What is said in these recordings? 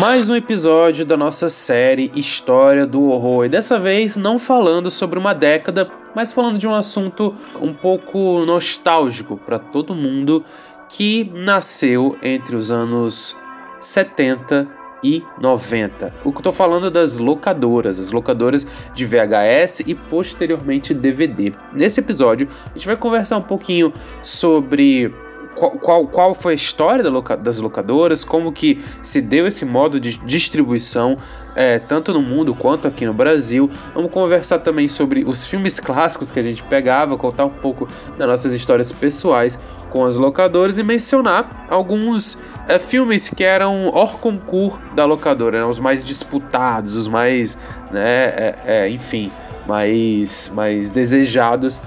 Mais um episódio da nossa série História do Horror. E dessa vez não falando sobre uma década, mas falando de um assunto um pouco nostálgico para todo mundo que nasceu entre os anos 70 e 90. O que eu tô falando é das locadoras, as locadoras de VHS e posteriormente DVD. Nesse episódio, a gente vai conversar um pouquinho sobre qual, qual, qual foi a história da loca, das locadoras, como que se deu esse modo de distribuição, é, tanto no mundo quanto aqui no Brasil. Vamos conversar também sobre os filmes clássicos que a gente pegava, contar um pouco das nossas histórias pessoais com as locadoras e mencionar alguns é, filmes que eram hors concours da locadora, né, os mais disputados, os mais, né, é, é, enfim, mais, mais desejados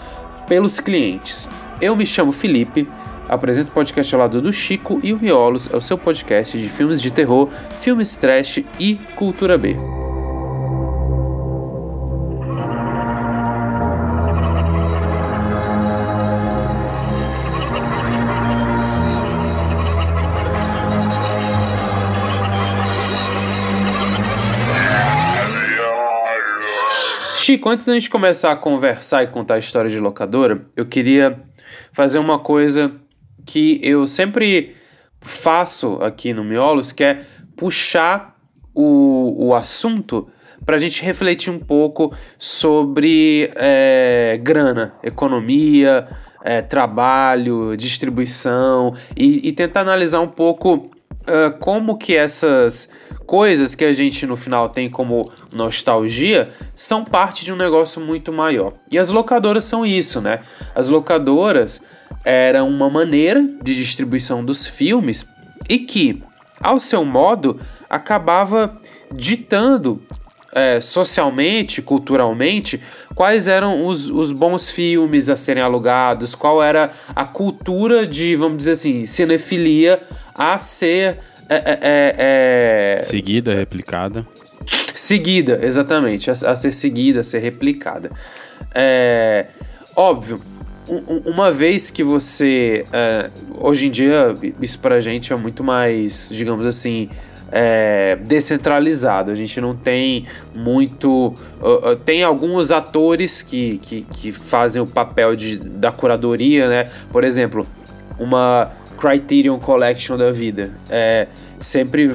pelos clientes. Eu me chamo Felipe. Apresento o podcast ao lado do Chico e o Miolos, é o seu podcast de filmes de terror, filmes trash e cultura B. Chico, antes da gente começar a conversar e contar a história de locadora, eu queria fazer uma coisa que eu sempre faço aqui no Miolos, que é puxar o, o assunto para a gente refletir um pouco sobre é, grana, economia, é, trabalho, distribuição e, e, tentar analisar um pouco uh, como que essas coisas que a gente no final tem como nostalgia são parte de um negócio muito maior. E as locadoras são isso, né? As locadoras era uma maneira de distribuição dos filmes e que, ao seu modo, acabava ditando é, socialmente, culturalmente, quais eram os, os bons filmes a serem alugados, qual era a cultura de, vamos dizer assim, cinefilia a ser. É, é, é, é seguida, replicada. Seguida, exatamente, a, a ser seguida, a ser replicada. É, óbvio, uma vez que você. É, hoje em dia, isso pra gente é muito mais, digamos assim. É, descentralizado. A gente não tem muito. Uh, uh, tem alguns atores que, que, que fazem o papel de, da curadoria, né? Por exemplo, uma Criterion Collection da vida. É, sempre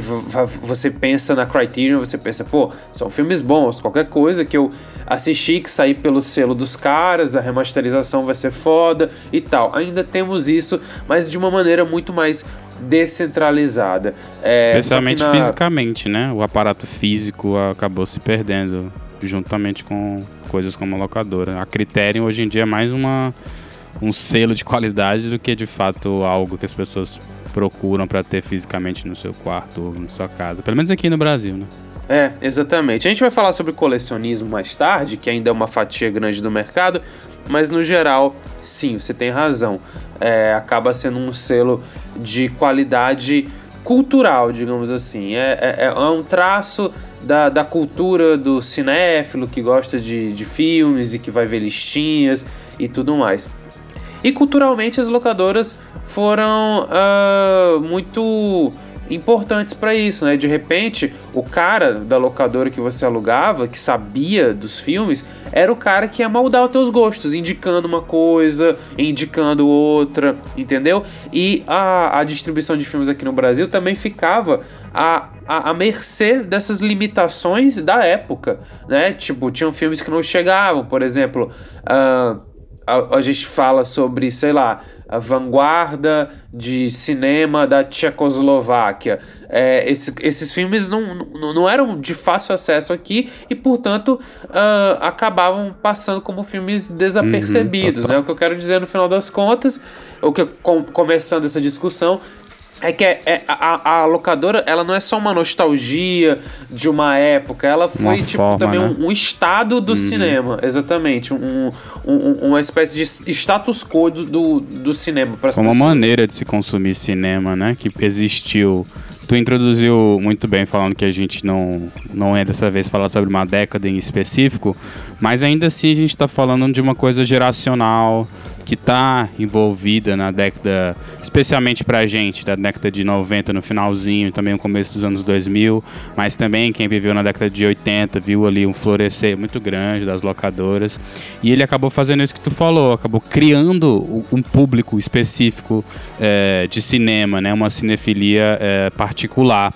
você pensa na Criterion, você pensa, pô, são filmes bons, qualquer coisa que eu assisti que sair pelo selo dos caras, a remasterização vai ser foda e tal. Ainda temos isso, mas de uma maneira muito mais descentralizada. É, Especialmente na... fisicamente, né? O aparato físico acabou se perdendo juntamente com coisas como a locadora. A Criterion hoje em dia é mais uma um selo de qualidade do que de fato algo que as pessoas procuram para ter fisicamente no seu quarto ou na sua casa. Pelo menos aqui no Brasil, né? É, exatamente. A gente vai falar sobre colecionismo mais tarde, que ainda é uma fatia grande do mercado, mas no geral, sim, você tem razão. É, acaba sendo um selo de qualidade cultural, digamos assim. É, é, é um traço da, da cultura do cinéfilo que gosta de, de filmes e que vai ver listinhas e tudo mais. E culturalmente as locadoras foram uh, muito importantes para isso, né? De repente, o cara da locadora que você alugava, que sabia dos filmes, era o cara que ia moldar os teus gostos, indicando uma coisa, indicando outra, entendeu? E a, a distribuição de filmes aqui no Brasil também ficava a, a, mercê dessas limitações da época, né? Tipo, tinham filmes que não chegavam, por exemplo, uh, a, a gente fala sobre, sei lá, a vanguarda de cinema da Tchecoslováquia. É, esse, esses filmes não, não, não, eram de fácil acesso aqui e, portanto, uh, acabavam passando como filmes desapercebidos. Uhum, né? O que eu quero dizer no final das contas, o que com, começando essa discussão, é que é, é a, a, locadora, ela não é só uma nostalgia de uma época, ela foi, uma tipo, forma, também né? um, um, estado do uhum. cinema, exatamente. Um, um, uma espécie de status quo do, do, cinema para Uma maneira de se consumir cinema, né? Que existiu Tu introduziu muito bem falando que a gente não, não é dessa vez falar sobre uma década em específico, mas ainda assim a gente está falando de uma coisa geracional que está envolvida na década, especialmente para a gente, da década de 90 no finalzinho, também no começo dos anos 2000, mas também quem viveu na década de 80 viu ali um florescer muito grande das locadoras. E ele acabou fazendo isso que tu falou, acabou criando um público específico é, de cinema, né, uma cinefilia é, particular.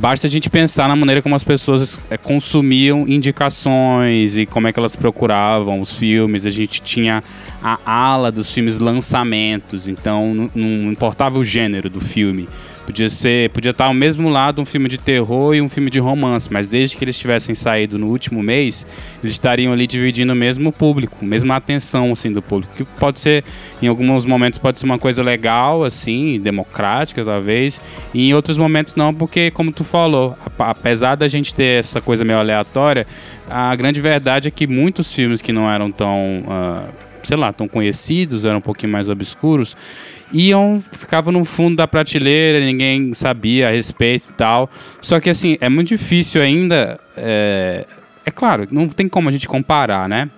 Basta a gente pensar na maneira como as pessoas é, consumiam indicações e como é que elas procuravam os filmes. A gente tinha a ala dos filmes lançamentos, então não, não importava o gênero do filme. Podia ser, podia estar ao mesmo lado um filme de terror e um filme de romance, mas desde que eles tivessem saído no último mês, eles estariam ali dividindo o mesmo público, mesma atenção assim do público, que pode ser em alguns momentos pode ser uma coisa legal assim, democrática talvez, e em outros momentos não, porque como tu falou, apesar da gente ter essa coisa meio aleatória, a grande verdade é que muitos filmes que não eram tão uh, sei lá, tão conhecidos, eram um pouquinho mais obscuros, iam, ficavam no fundo da prateleira, ninguém sabia a respeito e tal. Só que assim, é muito difícil ainda. É, é claro, não tem como a gente comparar, né?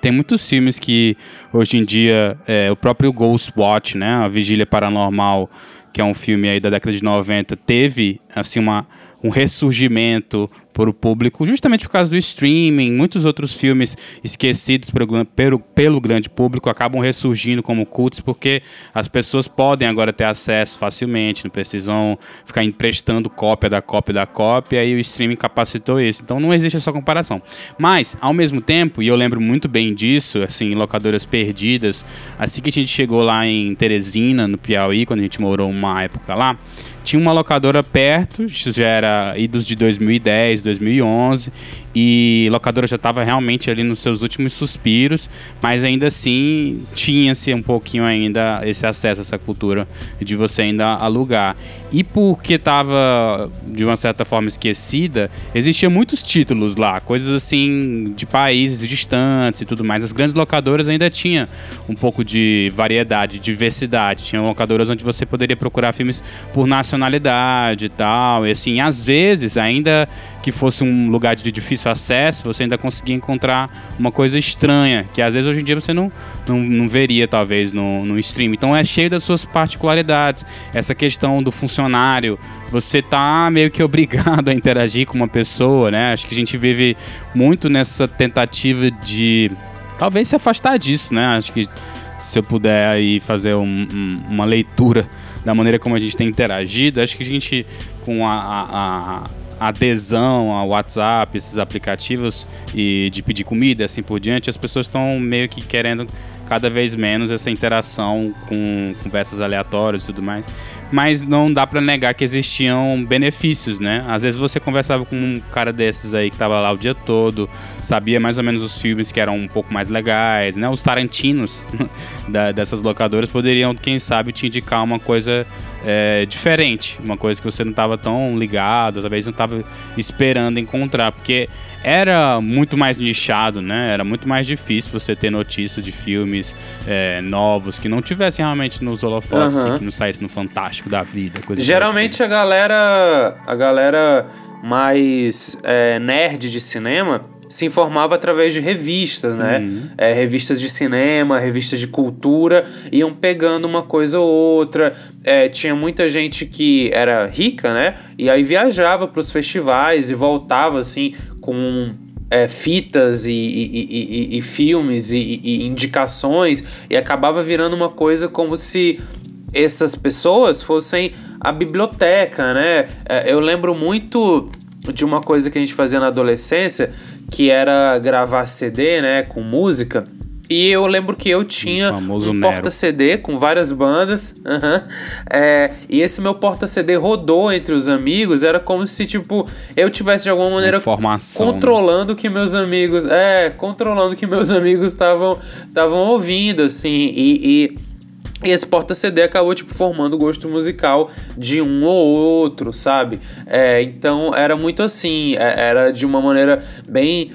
Tem muitos filmes que hoje em dia, é, o próprio Ghost Watch, né? A Vigília Paranormal, que é um filme aí da década de 90, teve assim uma, um ressurgimento para o público, justamente por causa do streaming, muitos outros filmes esquecidos pelo, pelo, pelo grande público acabam ressurgindo como cultos, porque as pessoas podem agora ter acesso facilmente, não precisam ficar emprestando cópia da cópia da cópia, e o streaming capacitou isso. Então não existe essa comparação. Mas, ao mesmo tempo, e eu lembro muito bem disso, assim, locadoras perdidas, assim que a gente chegou lá em Teresina, no Piauí, quando a gente morou uma época lá, tinha uma locadora perto, isso já era idos de 2010, 2011, e locadora já estava realmente ali nos seus últimos suspiros, mas ainda assim tinha-se um pouquinho ainda esse acesso essa cultura de você ainda alugar. E porque estava de uma certa forma esquecida, existiam muitos títulos lá, coisas assim de países distantes e tudo mais. As grandes locadoras ainda tinham um pouco de variedade, diversidade. Tinha locadoras onde você poderia procurar filmes por nacionalidade e tal. E assim, às vezes, ainda que fosse um lugar de difícil acesso, você ainda conseguia encontrar uma coisa estranha, que às vezes hoje em dia você não, não, não veria, talvez, no, no stream. Então é cheio das suas particularidades. Essa questão do funcionário, você tá meio que obrigado a interagir com uma pessoa, né? Acho que a gente vive muito nessa tentativa de talvez se afastar disso, né? Acho que se eu puder aí fazer um, um, uma leitura da maneira como a gente tem interagido, acho que a gente, com a, a, adesão ao WhatsApp, esses aplicativos e de pedir comida assim por diante, as pessoas estão meio que querendo cada vez menos essa interação com conversas aleatórias e tudo mais mas não dá para negar que existiam benefícios, né? Às vezes você conversava com um cara desses aí que tava lá o dia todo, sabia mais ou menos os filmes que eram um pouco mais legais, né? Os Tarantinos da, dessas locadoras poderiam, quem sabe, te indicar uma coisa é, diferente, uma coisa que você não estava tão ligado, talvez não estava esperando encontrar, porque era muito mais nichado, né? Era muito mais difícil você ter notícia de filmes é, novos que não tivessem realmente nos holofotes, uhum. que não saísse no Fantástico da vida. Geralmente assim. a galera, a galera mais é, nerd de cinema se informava através de revistas, né? Uhum. É, revistas de cinema, revistas de cultura, iam pegando uma coisa ou outra. É, tinha muita gente que era rica, né? E aí viajava para os festivais e voltava assim com é, fitas e, e, e, e filmes e, indicações e acabava virando uma coisa como se essas pessoas fossem a biblioteca, né? É, eu lembro muito de uma coisa que a gente fazia na adolescência, que era gravar CD, né, com música. E eu lembro que eu tinha um porta-CD com várias bandas. Uhum, é, e esse meu porta-CD rodou entre os amigos. Era como se, tipo, eu tivesse de alguma maneira Informação, né? controlando o né? que meus amigos. É, controlando que meus amigos estavam estavam ouvindo, assim. E, e E esse porta-CD acabou, tipo, formando o gosto musical de um ou outro, sabe? É, então era muito assim, é, era de uma maneira bem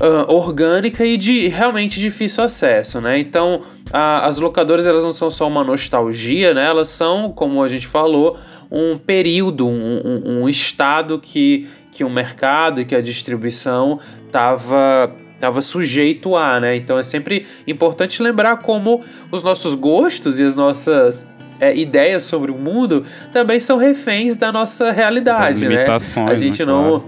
uh, orgânica e de realmente difícil acesso, né? Então a, as locadoras elas não são só uma nostalgia, né? Elas são, como a gente falou, um período, um, um, um estado que, que o mercado e que a distribuição estava estava sujeito a, né? Então é sempre importante lembrar como os nossos gostos e as nossas é, ideias sobre o mundo também são reféns da nossa realidade, né? A gente né, não,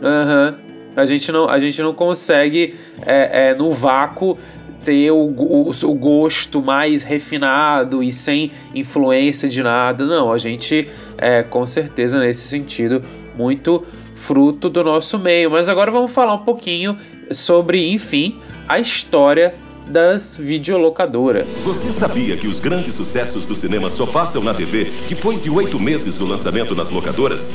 claro. A gente não, a gente não consegue é, é, no vácuo ter o, o, o, gosto mais refinado e sem influência de nada. Não, a gente é com certeza nesse sentido muito fruto do nosso meio. Mas agora vamos falar um pouquinho sobre, enfim, a história das videolocadoras. Você sabia que os grandes sucessos do cinema só passam na TV depois de oito meses do lançamento nas locadoras?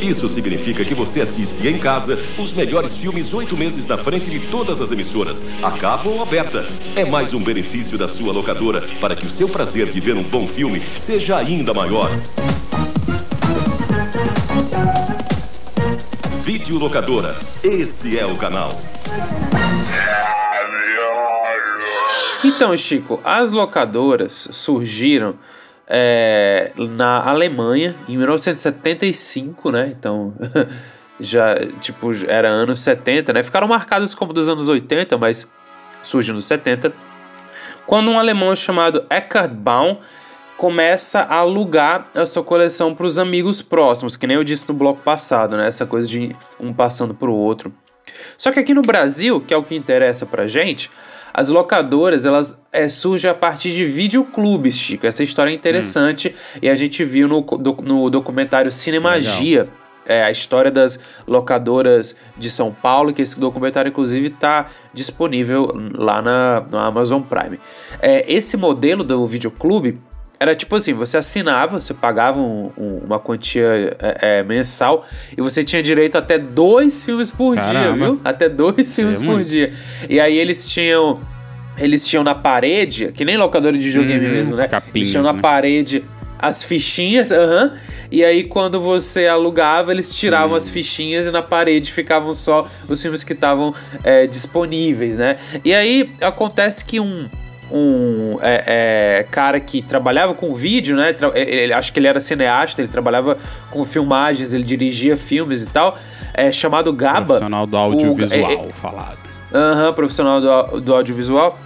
Isso significa que você assiste em casa os melhores filmes oito meses na frente de todas as emissoras, a cabo ou aberta. É mais um benefício da sua locadora para que o seu prazer de ver um bom filme seja ainda maior. Videolocadora. Esse é o canal. Então, Chico, as locadoras surgiram é, na Alemanha em 1975, né? Então, já, tipo, era anos 70, né? Ficaram marcadas como dos anos 80, mas surgiu nos 70. Quando um alemão chamado Eckhard Baum começa a alugar a sua coleção para os amigos próximos, que nem eu disse no bloco passado, né? Essa coisa de um passando para o outro. Só que aqui no Brasil, que é o que interessa para gente, as locadoras elas é, surgem a partir de videoclubes, Chico. Essa história é interessante hum. e a gente viu no, do, no documentário Cinemagia. É, a história das locadoras de São Paulo, que esse documentário, inclusive, está disponível lá na, na Amazon Prime. É, esse modelo do videoclube era tipo assim, você assinava, você pagava um, um, uma quantia é, é, mensal e você tinha direito até dois filmes por Caramba. dia, viu? Até dois filmes é por dia. E aí eles tinham. Eles tinham na parede, que nem locador de videogame hum, mesmo, né? Eles tinham na né? parede as fichinhas, aham. e aí quando você alugava, eles tiravam hum. as fichinhas e na parede ficavam só os filmes que estavam é, disponíveis, né? E aí acontece que um um é, é, cara que trabalhava com vídeo, né? Ele, acho que ele era cineasta, ele trabalhava com filmagens, ele dirigia filmes e tal. É, chamado Gaba. Profissional do audiovisual, o, é, é, falado. Aham, profissional do, do audiovisual.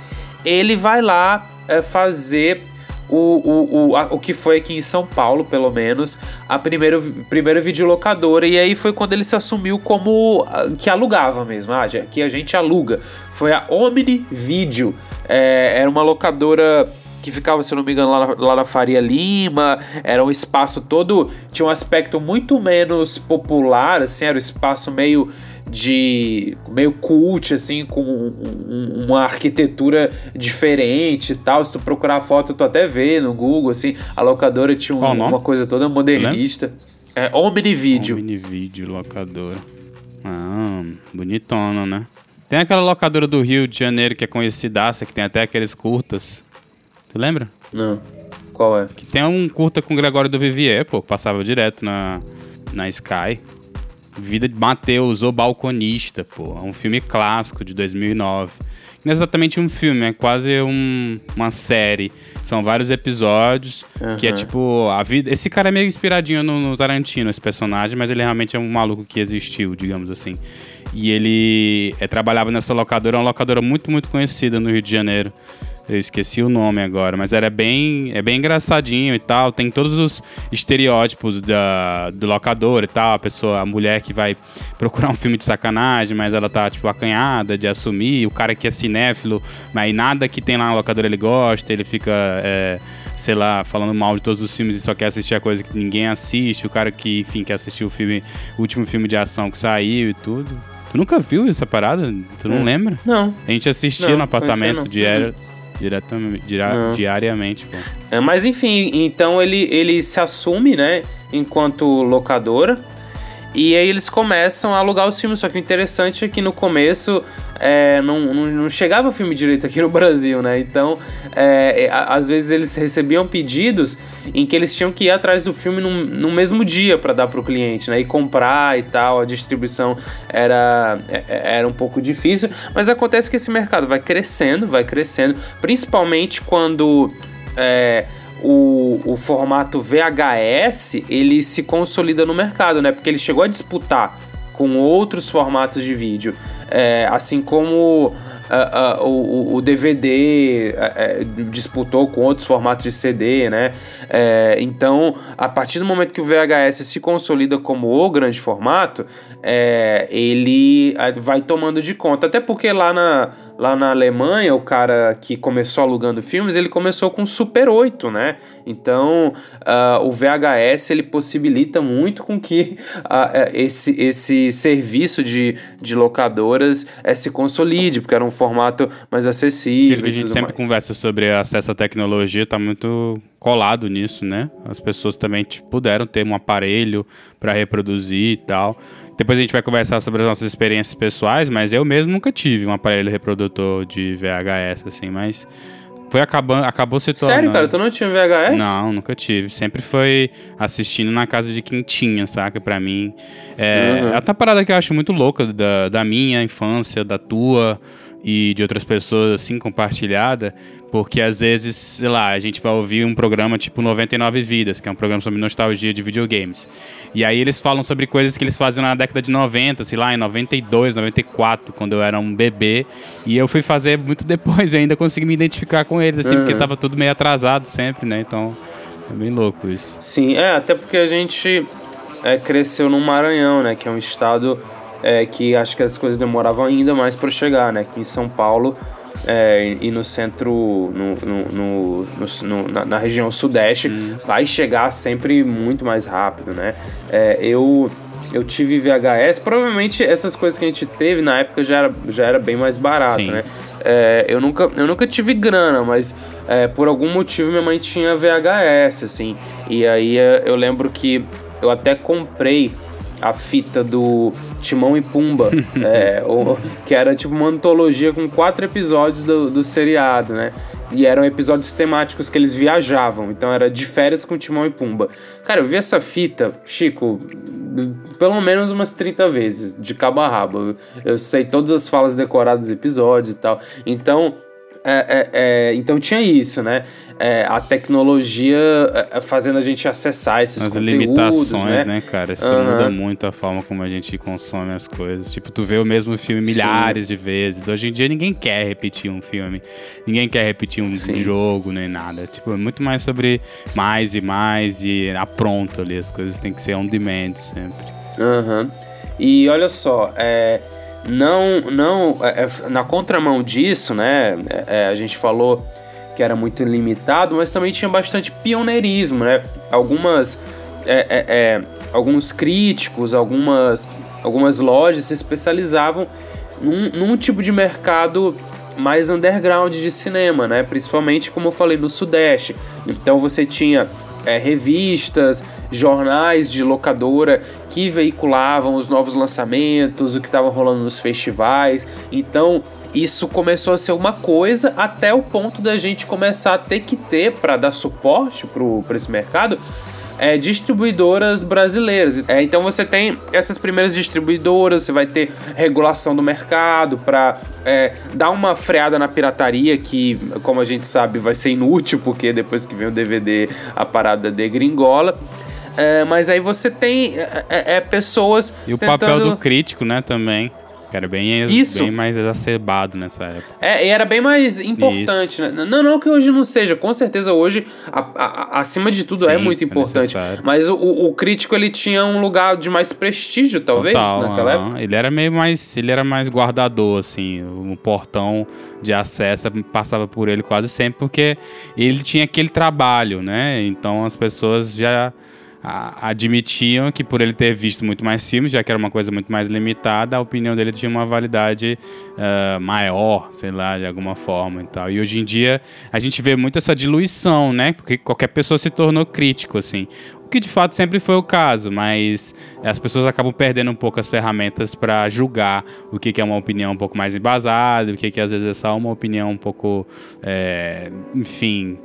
Ele vai lá é, fazer o, o, o, a, o que foi aqui em São Paulo, pelo menos, a primeira, primeira videolocadora. E aí foi quando ele se assumiu como que alugava mesmo. Ah, que a gente aluga. Foi a Omni Video. É, era uma locadora que ficava, se não me engano, lá na, lá na, Faria Lima. Era um espaço todo. Tinha um aspecto muito menos popular, assim, era um espaço meio de. meio cult, assim, com um, uma arquitetura diferente e tal. Se tu procurar a foto, tu até vê no Google, assim. A locadora tinha um, uma coisa toda modernista. É Omnivideo. Omnivideo, locadora. Ah, bonitona, né? Tem aquela locadora do Rio de Janeiro que é conhecidaça, que tem até aqueles curtas. Tu lembra? Não. Qual é? Que tem um curta com o Gregório do Vivier, pô, passava direto na, na Sky. Vida de Mateus, O Balconista, pô. É um filme clássico de 2009. Não é exatamente um filme, é quase um, uma série. São vários episódios, uhum. que é tipo a vida. Esse cara é meio inspiradinho no, no, Tarantino, esse personagem, mas ele realmente é um maluco que existiu, digamos assim. E ele é, trabalhava nessa locadora, uma locadora muito, muito conhecida no Rio de Janeiro. Eu esqueci o nome agora, mas era bem, é bem engraçadinho e tal. Tem todos os estereótipos da, do locador e tal. A pessoa, a mulher que vai procurar um filme de sacanagem, mas ela tá, tipo, acanhada de assumir. O cara que é cinéfilo, mas nada que tem lá na locadora ele gosta. Ele fica, é, sei lá, falando mal de todos os filmes e só quer assistir a coisa que ninguém assiste. O cara que, enfim, quer assistir o filme, o último filme de ação que saiu e tudo. Tu nunca viu essa parada? Tu não é. lembra? Não. A gente assistia não, no apartamento de era diretamente, dira, diariamente, pô. É, mas enfim, então ele, ele se assume, né, enquanto locadora. E aí eles começam a alugar os filmes, só que o interessante é que no começo é, não, não, não, chegava filme direito aqui no Brasil, né? Então, é, às vezes eles recebiam pedidos em que eles tinham que ir atrás do filme no, no mesmo dia para dar para o cliente, né? E comprar e tal, a distribuição era, é, é, era um pouco difícil, mas acontece que esse mercado vai crescendo, vai crescendo, principalmente quando... É, o, o formato VHS ele se consolida no mercado, né? Porque ele chegou a disputar com outros formatos de vídeo, é, assim como uh, uh, o, o, DVD uh, disputou com outros formatos de CD, né? É, então, a partir do momento que o VHS se consolida como o grande formato, é, ele vai tomando de conta. Até porque lá na, lá na Alemanha, o cara que começou alugando filmes, ele começou com Super 8, né? Então, o VHS ele possibilita muito com que esse, esse serviço de, de locadoras se consolide, porque era um formato mais acessível. Aquilo que a gente sempre mais. conversa sobre acesso à tecnologia está muito colado nisso, né? As pessoas também tipo, puderam ter um aparelho para reproduzir e tal. Depois a gente vai conversar sobre as nossas experiências pessoais, mas eu mesmo nunca tive um aparelho reprodutor de VHS, assim, mas foi acabando, acabou se tornando. Sério, cara? Tu não tinha VHS? Não, nunca tive. Sempre foi assistindo na casa de quem tinha, saca? Pra mim. É, uhum. é outra parada que eu acho muito louca da, da minha infância, da tua e de outras pessoas assim compartilhada, porque às vezes, sei lá, a gente vai ouvir um programa tipo 99 Vidas, que é um programa sobre nostalgia de videogames. E aí eles falam sobre coisas que eles faziam na década de 90, sei lá, em 92, 94, quando eu era um bebê, e eu fui fazer muito depois e ainda consegui me identificar com eles assim, uhum. porque tava tudo meio atrasado sempre, né? Então, é bem louco isso. Sim, é, até porque a gente é, cresceu no Maranhão, né, que é um estado é, que acho que as coisas demoravam ainda mais para chegar, né? Aqui em São Paulo é, e no centro, no, no, no, na, na, região sudeste, hum. vai chegar sempre muito mais rápido, né? É, eu, eu tive VHS, provavelmente essas coisas que a gente teve na época já era, já era bem mais barato, Sim. né? É, eu, nunca, eu nunca tive grana, mas é, por algum motivo minha mãe tinha VHS, assim. E aí é, eu lembro que eu até comprei a fita do Timão e Pumba, é, ou, que era tipo uma antologia com quatro episódios do, do seriado, né? E eram episódios temáticos que eles viajavam, então era de férias com Timão e Pumba. Cara, eu vi essa fita, Chico, pelo menos umas 30 vezes, de cabo a rabo. Eu sei todas as falas decoradas dos episódios e tal. Então, é, é, é, então tinha isso, né? É, a tecnologia é, fazendo a gente acessar esses as conteúdos, limitações, né? né, cara? Isso uhum. muda muito a forma como a gente consome as coisas. Tipo, tu vê o mesmo filme milhares Sim. de vezes. Hoje em dia ninguém quer repetir um filme, ninguém quer repetir um Sim. jogo nem nada. Tipo, é muito mais sobre mais e mais e a pronto ali. As coisas têm que ser on demand sempre. Aham. Uhum. E olha só, é não, não é, é, na contramão disso, né? É, é, a gente falou que era muito limitado, mas também tinha bastante pioneirismo, né? Algumas, é, é, alguns críticos, algumas, algumas lojas se especializavam num, num tipo de mercado mais underground de cinema, né? Principalmente, como eu falei, no Sudeste. Então você tinha é, revistas, jornais de locadora que veiculavam os novos lançamentos, o que estava rolando nos festivais. Então, isso começou a ser uma coisa até o ponto da gente começar a ter que ter para dar suporte para esse mercado é, distribuidoras brasileiras. É, então você tem essas primeiras distribuidoras, você vai ter regulação do mercado para é, dar uma freada na pirataria, que, como a gente sabe, vai ser inútil, porque depois que vem o DVD a parada degringola. É, mas aí você tem é, é, é pessoas. E o tentando... papel do crítico, né, também. Que era bem, Isso. bem mais exacerbado nessa época. É, e era bem mais importante, né? Não, não que hoje não seja. Com certeza hoje, a, a, acima de tudo, é Sim, é muito importante. É mas o, o, crítico, ele tinha um lugar de mais prestígio, talvez, Total, naquela época. Ele era meio mais... Ele era mais guardador, assim. O portão de acesso passava por ele quase sempre, porque ele tinha aquele trabalho, né? Então as pessoas já a, admitiam que por ele ter visto muito mais filmes, já que era uma coisa muito mais limitada, a opinião dele tinha uma validade uh, maior, sei lá, de alguma forma e tal. E hoje em dia a gente vê muito essa diluição, né? Porque qualquer pessoa se tornou crítico, assim que de fato sempre foi o caso, mas as pessoas acabam perdendo um pouco as ferramentas para julgar o que, que, é uma opinião um pouco mais embasada, o que, que às vezes é só uma opinião um pouco, é, enfim,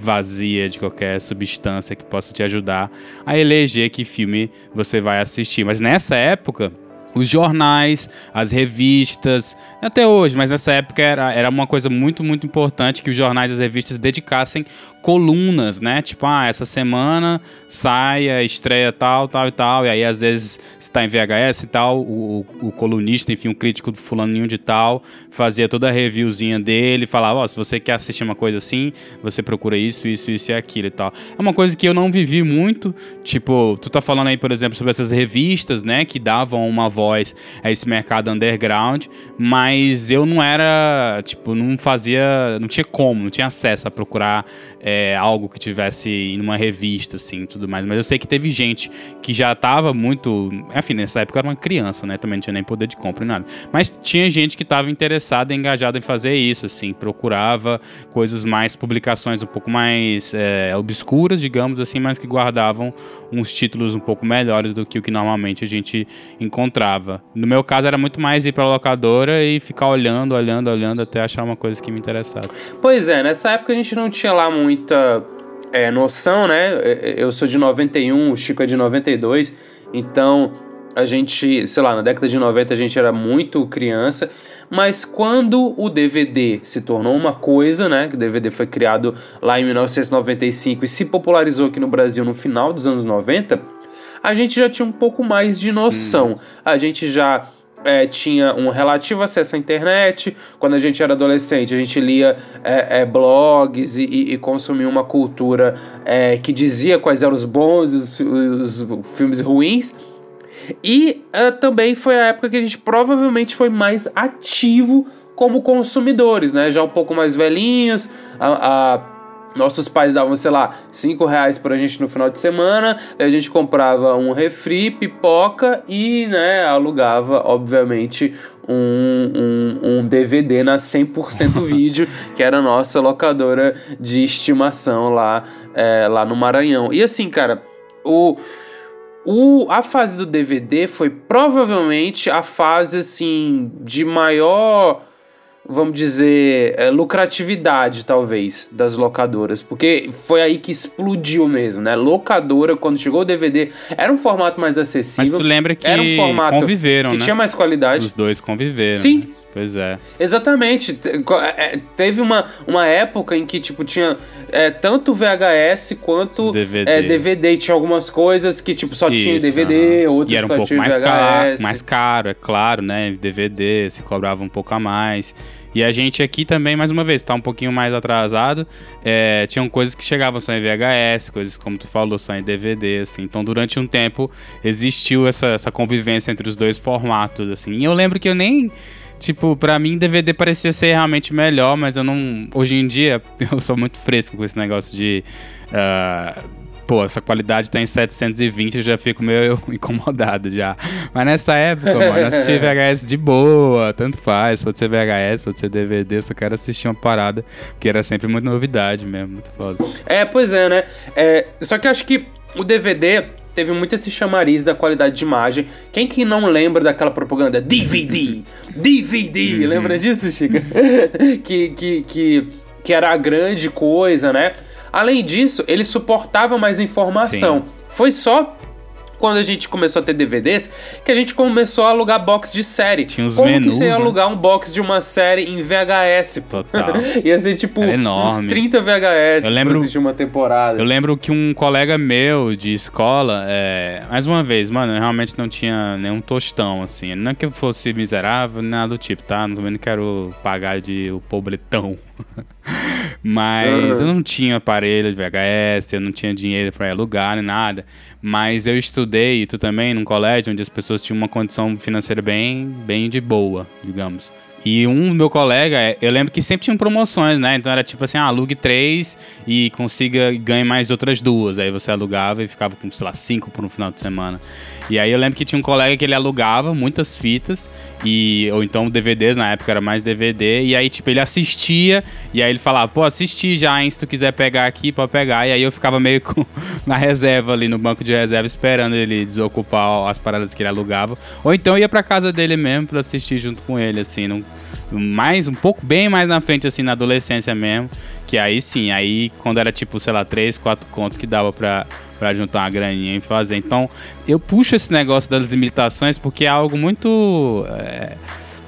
vazia de qualquer substância que possa te ajudar a eleger que filme você vai assistir. Mas nessa época os jornais, as revistas, até hoje, mas nessa época era, era uma coisa muito, muito importante que os jornais e as revistas dedicassem colunas, né? Tipo, ah, essa semana sai a estreia tal, tal e tal, e aí às vezes se tá em VHS e tal, o, o, o colunista, enfim, o crítico do fulaninho de tal, fazia toda a reviewzinha dele, falava, ó, oh, se você quer assistir uma coisa assim, você procura isso, isso, isso e aquilo e tal. É uma coisa que eu não vivi muito, tipo, tu tá falando aí, por exemplo, sobre essas revistas, né, que davam uma voz a esse mercado underground, mas eu não era, tipo, não fazia, não tinha como, não tinha acesso a procurar é, algo que tivesse em uma revista, assim, tudo mais. Mas eu sei que teve gente que já tava muito. Enfim, nessa época eu era uma criança, né? Também não tinha nem poder de compra e nada. Mas tinha gente que tava interessada, engajada em fazer isso, assim, procurava coisas mais, publicações um pouco mais é, obscuras, digamos assim, mas que guardavam uns títulos um pouco melhores do que o que normalmente a gente encontrava. No meu caso, era muito mais ir pra locadora e ficar olhando, olhando, olhando até achar uma coisa que me interessasse. Pois é, nessa época a gente não tinha lá muito muita é, noção, né? É, é, eu sou de 91, o Chico é de 92, então a gente, sei lá, na década de 90 a gente era muito criança, mas quando o DVD se tornou uma coisa, né? Que o DVD foi criado lá em 1995 e se popularizou aqui no Brasil no final dos anos 90, a gente já tinha um pouco mais de noção. Hum. A gente já é, tinha um relativo acesso à internet. Quando a gente era adolescente, a gente lia é, é, blogs e, e, consumia uma cultura é, que dizia quais eram os bons os, os, filmes ruins. E é, também foi a época que a gente provavelmente foi mais ativo como consumidores, né? Já um pouco mais velhinhos, a, a nossos pais davam, sei lá, 5 reais pra gente no final de semana, a gente comprava um refri, pipoca e, né, alugava, obviamente, um, um, um DVD na 100% vídeo, que era a nossa locadora de estimação lá, é, lá no Maranhão. E assim, cara, o... O, a fase do DVD foi provavelmente a fase assim de maior vamos dizer, é, lucratividade, talvez, das locadoras. Porque foi aí que explodiu mesmo, né? Locadora, quando chegou o DVD, era um formato mais acessível. Mas tu lembra que era um formato conviveram, que né? tinha mais qualidade. Os dois conviveram. Sim. Pois é. Exatamente. É, teve uma, uma época em que, tipo, tinha é, tanto VHS quanto DVD. É, DVD. Tinha algumas coisas que, tipo, só Isso, tinha DVD, uh -huh. outras e era um só pouco tinha mais VHS. Caro, mais caro, é claro, né? DVD se cobrava um pouco a mais. E a gente aqui também, mais uma vez, tá um pouquinho mais atrasado. É, tinham coisas que chegavam só em VHS, coisas como tu falou, só em DVD, assim. Então, durante um tempo, existiu essa, essa convivência entre os dois formatos, assim. E eu lembro que eu nem. Tipo, pra mim, DVD parecia ser realmente melhor, mas eu não. Hoje em dia, eu sou muito fresco com esse negócio de. Uh, pô, essa qualidade tá em 720, eu já fico meio incomodado já. Mas nessa época, mano, assisti VHS de boa, tanto faz, pode ser VHS, pode ser DVD, só quero assistir uma parada, que era sempre muita novidade mesmo, muito foda. É, pois é, né? É, só que eu acho que o DVD teve muito esse chamariz da qualidade de imagem. Quem que não lembra daquela propaganda DVD? DVD! Uhum. Lembra disso, Chica? que, que, que, que era a grande coisa, né? Além disso, ele suportava mais informação. Sim. Foi só quando a gente começou a ter DVDs, que a gente começou a alugar box de série. Tinha os Como menus, que você ia né? alugar um box de uma série em VHS? Total. ia ser tipo uns 30 VHS eu lembro, pra assistir uma temporada. Eu lembro que um colega meu de escola, é, mais uma vez, mano, eu realmente não tinha nenhum tostão, assim. Não é que eu fosse miserável, nada do tipo, tá? Também não quero pagar de o pobretão. Mas uhum. eu não tinha aparelho de VHS, eu não tinha dinheiro para alugar nem nada. Mas eu estudei, e tu também, num colégio onde as pessoas tinham uma condição financeira bem, bem de boa, digamos. E um meu colega, eu lembro que sempre tinham promoções, né? Então era tipo assim, ah, alugue três e consiga ganhe mais outras duas. Aí você alugava e ficava com, sei lá, cinco por um final de semana. E aí eu lembro que tinha um colega que ele alugava muitas fitas e ou então DVDs, na época era mais DVD, e aí tipo ele assistia e aí ele falava: "Pô, assisti já, hein, se tu quiser pegar aqui, pode pegar". E aí eu ficava meio com, na reserva ali no banco de reserva esperando ele desocupar as paradas que ele alugava, ou então ia para casa dele mesmo para assistir junto com ele assim, num, mais um pouco bem mais na frente assim na adolescência mesmo, que aí sim, aí quando era tipo, sei lá, três, quatro contos que dava para para juntar uma graninha e fazer. Então, eu puxo esse negócio das imitações porque é algo muito. É,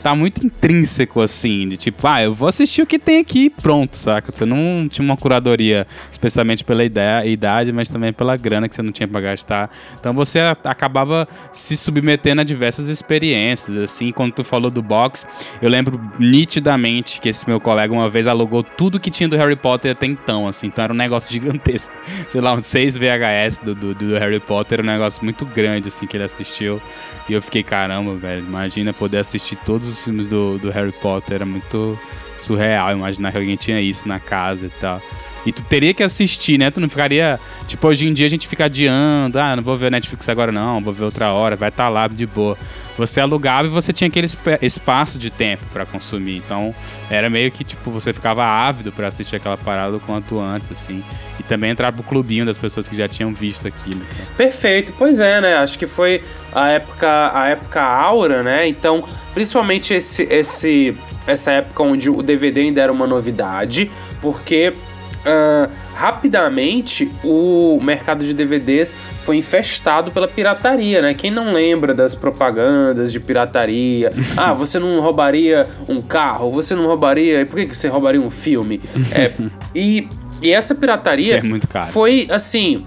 tá muito intrínseco, assim, de tipo, ah, eu vou assistir o que tem aqui pronto, saca? Você não tinha uma curadoria, especialmente pela ideia, idade, mas também pela grana que você não tinha pra gastar. Então você acabava se submetendo a diversas experiências, assim, quando tu falou do box, eu lembro nitidamente que esse meu colega uma vez alugou tudo que tinha do Harry Potter até então, assim, então era um negócio gigantesco. Sei lá, uns 6 VHS do, do, do Harry Potter, um negócio muito grande, assim, que ele assistiu. E eu fiquei, caramba, velho, imagina poder assistir todos os filmes do, do Harry Potter, era muito surreal imaginar que alguém tinha isso na casa e tal. E tu teria que assistir, né? Tu não ficaria. Tipo, hoje em dia a gente fica adiando. Ah, não vou ver Netflix agora, não. Vou ver outra hora. Vai estar tá lá de boa. Você alugava e você tinha aquele espaço de tempo para consumir. Então, era meio que, tipo, você ficava ávido para assistir aquela parada o quanto antes, assim. E também entrar pro clubinho das pessoas que já tinham visto aquilo. Perfeito. Pois é, né? Acho que foi a época, a época aura, né? Então, principalmente esse, esse, essa época onde o DVD ainda era uma novidade, porque uh, rapidamente o mercado de DVDs foi infestado pela pirataria, né? Quem não lembra das propagandas de pirataria? Ah, você não roubaria um carro? Você não roubaria? Por que, que você roubaria um filme? É, e, e essa pirataria é foi, assim,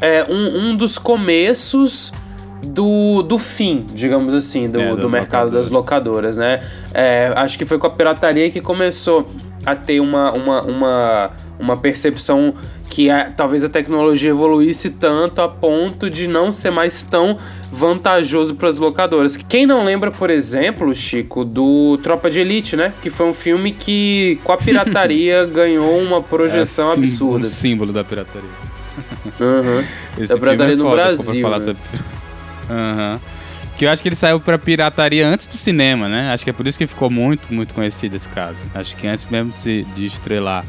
é, um, um dos começos do, do fim, digamos assim, do, é, do mercado locadoras. das locadoras, né? É, acho que foi com a pirataria que começou a ter uma, uma, uma, uma percepção que a, talvez a tecnologia evoluísse tanto a ponto de não ser mais tão vantajoso para as locadoras. Quem não lembra, por exemplo, Chico, do Tropa de Elite, né? Que foi um filme que com a pirataria ganhou uma projeção é, sim, absurda. Um símbolo da pirataria. Uhum. da pirataria é no Brasil. Falar né? sobre... uhum. Que eu acho que ele saiu pra pirataria antes do cinema, né? Acho que é por isso que ficou muito, muito conhecido esse caso. Acho que antes mesmo de, de estrelar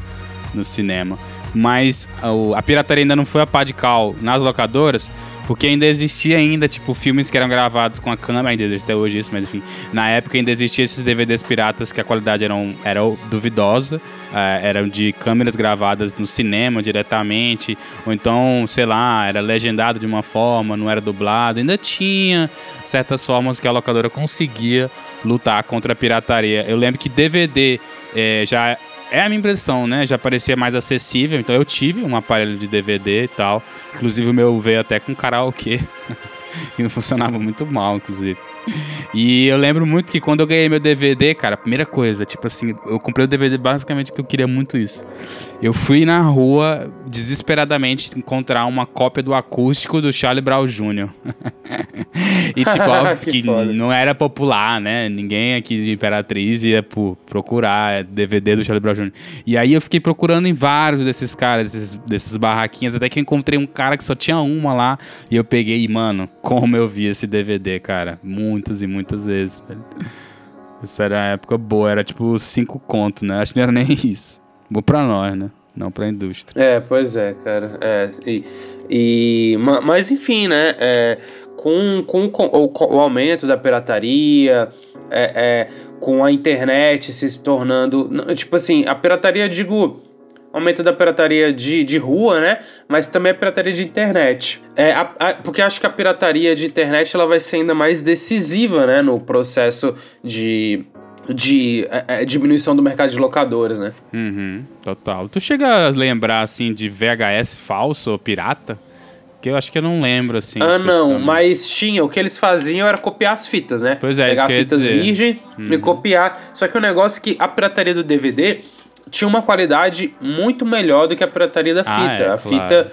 no cinema. Mas a, a pirataria ainda não foi a pá de cal nas locadoras, porque ainda existia ainda, tipo, filmes que eram gravados com a câmera, ainda existe até hoje isso, mas enfim. Na época ainda existia esses DVDs piratas que a qualidade era, um, era duvidosa, uh, eram de câmeras gravadas no cinema diretamente, ou então, sei lá, era legendado de uma forma, não era dublado. Ainda tinha certas formas que a locadora conseguia lutar contra a pirataria. Eu lembro que DVD eh, já é a minha impressão, né? Já parecia mais acessível. Então eu tive um aparelho de DVD e tal. Inclusive o meu veio até com karaokê. que não funcionava muito mal, inclusive. E eu lembro muito que quando eu ganhei meu DVD, cara, a primeira coisa, tipo assim, eu comprei o DVD basicamente porque eu queria muito isso. Eu fui na rua desesperadamente encontrar uma cópia do acústico do Charlie Brown Jr. e tipo, óbvio que, que não era popular, né? Ninguém aqui de Imperatriz ia procurar DVD do Charlie Brown Jr. E aí eu fiquei procurando em vários desses caras, desses, desses barraquinhas, até que eu encontrei um cara que só tinha uma lá e eu peguei, e, mano, como eu vi esse DVD, cara. Muitas e muitas vezes, velho. Essa era a época boa, era tipo cinco contos, né? Acho que não era nem isso. Bom pra nós, né? Não pra indústria. É, pois é, cara. É, e, e, mas enfim, né? É, com, com, com o, o, aumento da pirataria, é, é, com a internet se tornando. Tipo assim, a pirataria, digo aumento da pirataria de, de rua, né? Mas também a pirataria de internet. É, a, a, porque acho que a pirataria de internet ela vai ser ainda mais decisiva, né? No processo de de é, é, diminuição do mercado de locadoras, né? Uhum, total. Tu chega a lembrar, assim, de VHS falso ou pirata? Que eu acho que eu não lembro, assim. Ah, não, mas tinha. O que eles faziam era copiar as fitas, né? Pois é, Pegar isso fitas virgem uhum. e copiar. Só que o negócio é que a pirataria do DVD tinha uma qualidade muito melhor do que a pirataria da ah, fita. Ah, é, a claro. fita,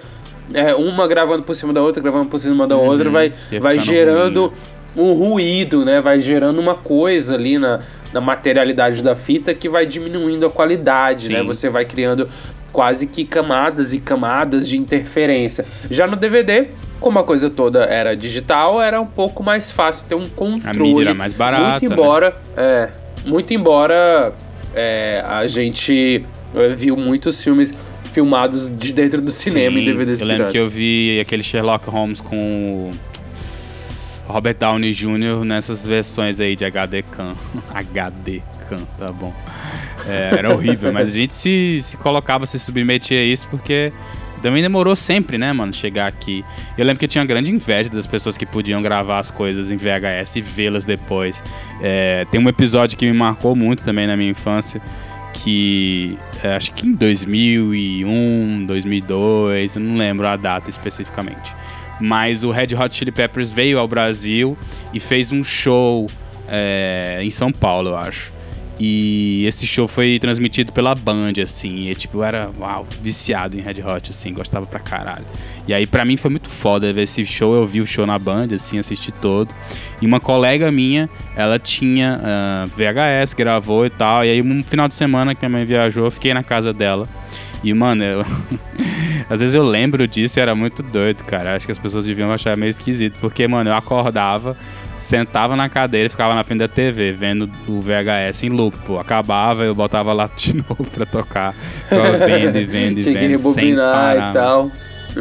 é, uma gravando por cima da outra, gravando por cima da outra, uhum, vai, vai gerando um ruído, né? Vai gerando uma coisa ali na, na materialidade da fita que vai diminuindo a qualidade, né? Sim. né? Você vai criando quase que camadas e camadas de interferência. Já no DVD, como a coisa toda era digital, era um pouco mais fácil ter um controle. A mídia era mais barata. Muito embora, né? é, muito embora é, a gente é, viu muitos filmes filmados de dentro do cinema Sim, em DVDs Eu lembro que eu vi aquele Sherlock Holmes com Robert Downey Jr. nessas versões aí de HD Cam. HD Cam, tá bom. É, era horrível, mas a gente se, se colocava, se submetia a isso porque também demorou sempre, né, mano, chegar aqui. Eu lembro que eu tinha grande inveja das pessoas que podiam gravar as coisas em VHS e vê-las depois. É, tem um episódio que me marcou muito também na minha infância, que é, acho que em 2001, 2002, eu não lembro a data especificamente. Mas o Red Hot Chili Peppers veio ao Brasil e fez um show é, em São Paulo, eu acho. E esse show foi transmitido pela Band, assim. E, tipo, eu era uau, viciado em Red Hot, assim, gostava pra caralho. E aí, pra mim, foi muito foda ver esse show. Eu vi o show na Band, assim, assisti todo. E uma colega minha, ela tinha uh, ah, VHS, gravou e tal. E aí, um final de semana que minha mãe viajou, eu fiquei na casa dela. E, mano, eu... às vezes eu lembro disso e era muito doido, cara. Acho que as pessoas deviam achar meio esquisito. Porque, mano, eu acordava sentava na cadeira e ficava na frente da TV, vendo o VHS em loop, pô. Acabava, eu botava lá de novo pra tocar. Ficava vendo e vendo e Tinha vendo. que rebobinar e tal.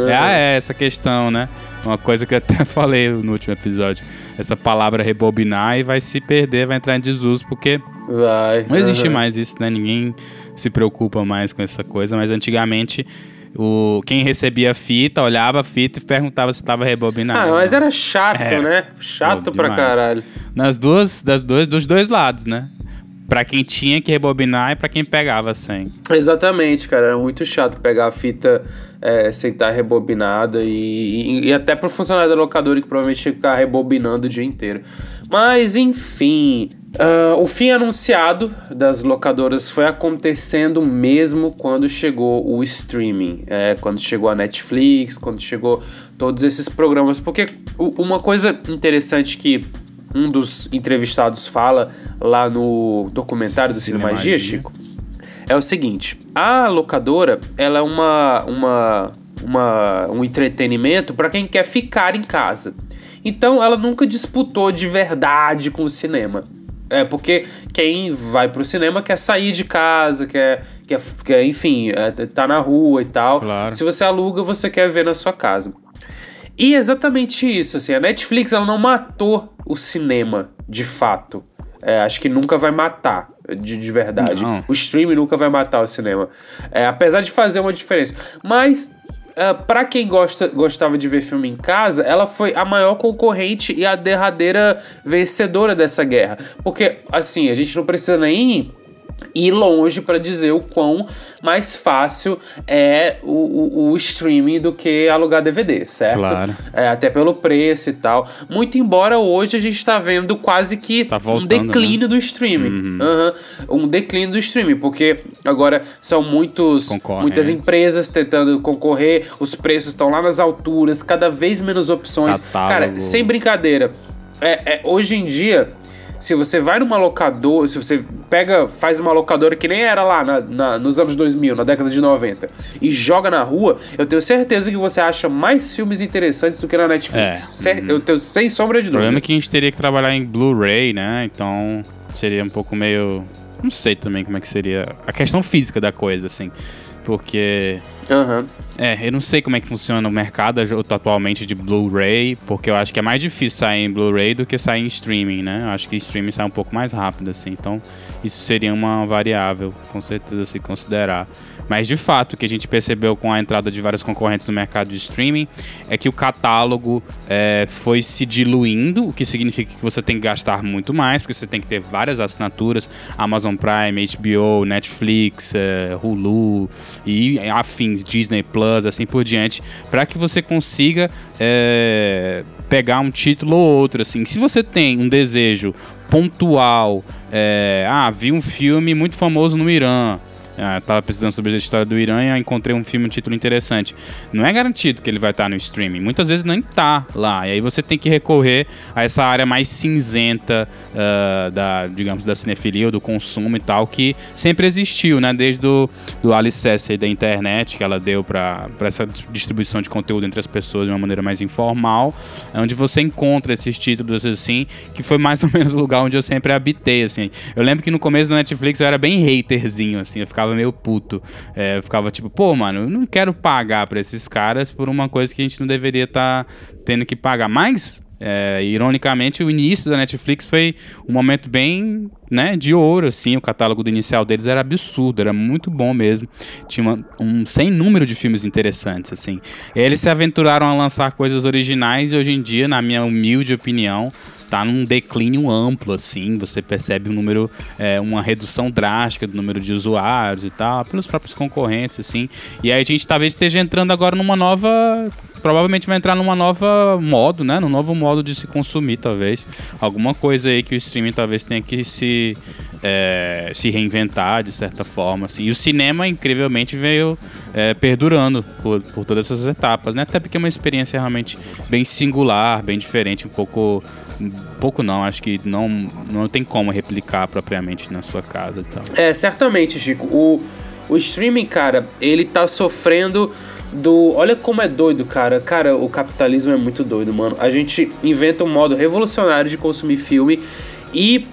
É, ah, é, essa questão, né? Uma coisa que eu até falei no último episódio. Essa palavra rebobinar e vai se perder, vai entrar em desuso, porque vai. não existe uhum. mais isso, né? Ninguém se preocupa mais com essa coisa, mas antigamente o, quem recebia a fita, olhava a fita e perguntava se estava rebobinado. Ah, mas era chato, é, né? Chato pra demais. caralho. Nas duas, das duas, dos dois lados, né? Pra quem tinha que rebobinar e pra quem pegava sem. Exatamente, cara. Era muito chato pegar a fita é, sem estar rebobinada e, e, e, até pro funcionário da locadora que provavelmente tinha que ficar rebobinando o dia inteiro. Mas enfim, uh, o fim anunciado das locadoras foi acontecendo mesmo quando chegou o streaming, é, quando chegou a Netflix, quando chegou todos esses programas. Porque uma coisa interessante que um dos entrevistados fala lá no documentário do Cinema Magia, Chico, é o seguinte: a locadora ela é uma, uma, uma um entretenimento para quem quer ficar em casa. Então ela nunca disputou de verdade com o cinema. É, porque quem vai pro cinema quer sair de casa, quer, quer, quer enfim, é, tá na rua e tal. Claro. Se você aluga, você quer ver na sua casa. E exatamente isso, assim, a Netflix ela não matou o cinema, de fato. É, acho que nunca vai matar, de, de verdade. Não. O streaming nunca vai matar o cinema. É, apesar de fazer uma diferença. Mas Ah, para quem gosta, gostava de ver filme em casa, ela foi a maior concorrente e a derradeira vencedora dessa guerra. Porque, assim, a gente não precisa nem ir longe para dizer o quão mais fácil é o, o, o, streaming do que alugar DVD, certo? Claro. É, até pelo preço e tal. Muito embora hoje a gente está vendo quase que tá voltando, um declínio né? do streaming. Uhum. Uhum. Um declínio do streaming, porque agora são muitos, muitas empresas tentando concorrer, os preços estão lá nas alturas, cada vez menos opções. Catálogo. Cara, sem brincadeira. É, é, hoje em dia, se você vai numa locadora, se você pega, faz uma locadora que nem era lá na, na, nos anos 2000, na década de 90, e joga na rua, eu tenho certeza que você acha mais filmes interessantes do que na Netflix. É. Eu tenho sem sombra de dúvida. O problema é que a gente teria que trabalhar em Blu-ray, né? Então seria um pouco meio. Não sei também como é que seria a questão física da coisa, assim. Porque. Uhum. É, eu não sei como é que funciona o mercado atualmente de Blu-ray, porque eu acho que é mais difícil sair em Blu-ray do que sair em streaming, né? Eu acho que streaming sai um pouco mais rápido, assim. Então, isso seria uma variável, com certeza, se considerar. Mas de fato, o que a gente percebeu com a entrada de vários concorrentes no mercado de streaming é que o catálogo é, foi se diluindo, o que significa que você tem que gastar muito mais, porque você tem que ter várias assinaturas: Amazon Prime, HBO, Netflix, é, Hulu e afins, Disney Plus, assim por diante, para que você consiga. É, pegar um título ou outro, assim. Se você tem um desejo pontual, é, ah, vi um filme muito famoso no Irã, Ah, tava pesquisando sobre a história do Irã e encontrei um filme, um título interessante. Não é garantido que ele vai estar no streaming. Muitas vezes nem tá lá. E aí você tem que recorrer a essa área mais cinzenta uh, da, digamos, da cinefilia, do consumo e tal, que sempre existiu, né? Desde do, do alicerce da internet que ela deu para essa distribuição de conteúdo entre as pessoas de uma maneira mais informal, onde você encontra esses títulos assim, que foi mais ou menos o lugar onde eu sempre habitei, assim. Eu lembro que no começo da Netflix eu era bem haterzinho, assim, eu ficava meio puto. É, eu ficava tipo, pô, mano, eu não quero pagar pra esses caras por uma coisa que a gente não deveria estar tá tendo que pagar. Mas é, ironicamente, o início da Netflix foi um momento bem né, de ouro, assim. O catálogo inicial deles era absurdo, era muito bom mesmo. Tinha uma, um sem número de filmes interessantes, assim. Eles se aventuraram a lançar coisas originais e hoje em dia, na minha humilde opinião, tá num declínio amplo, assim. Você percebe um número, é, uma redução drástica do número de usuários e tal, pelos próprios concorrentes, assim. E aí a gente talvez esteja entrando agora numa nova provavelmente vai entrar numa nova modo, né? Num novo modo de se consumir, talvez. Alguma coisa aí que o streaming talvez tenha que se, é, se reinventar de certa forma. Assim. E o cinema, incrivelmente, veio é, perdurando por, por todas essas etapas, né? Até porque é uma experiência realmente bem singular, bem diferente, um pouco. Pouco não, acho que não, não tem como replicar propriamente na sua casa e tal. É, certamente, Chico. O, o streaming, cara, ele tá sofrendo do. Olha como é doido, cara. Cara, o capitalismo é muito doido, mano. A gente inventa um modo revolucionário de consumir filme e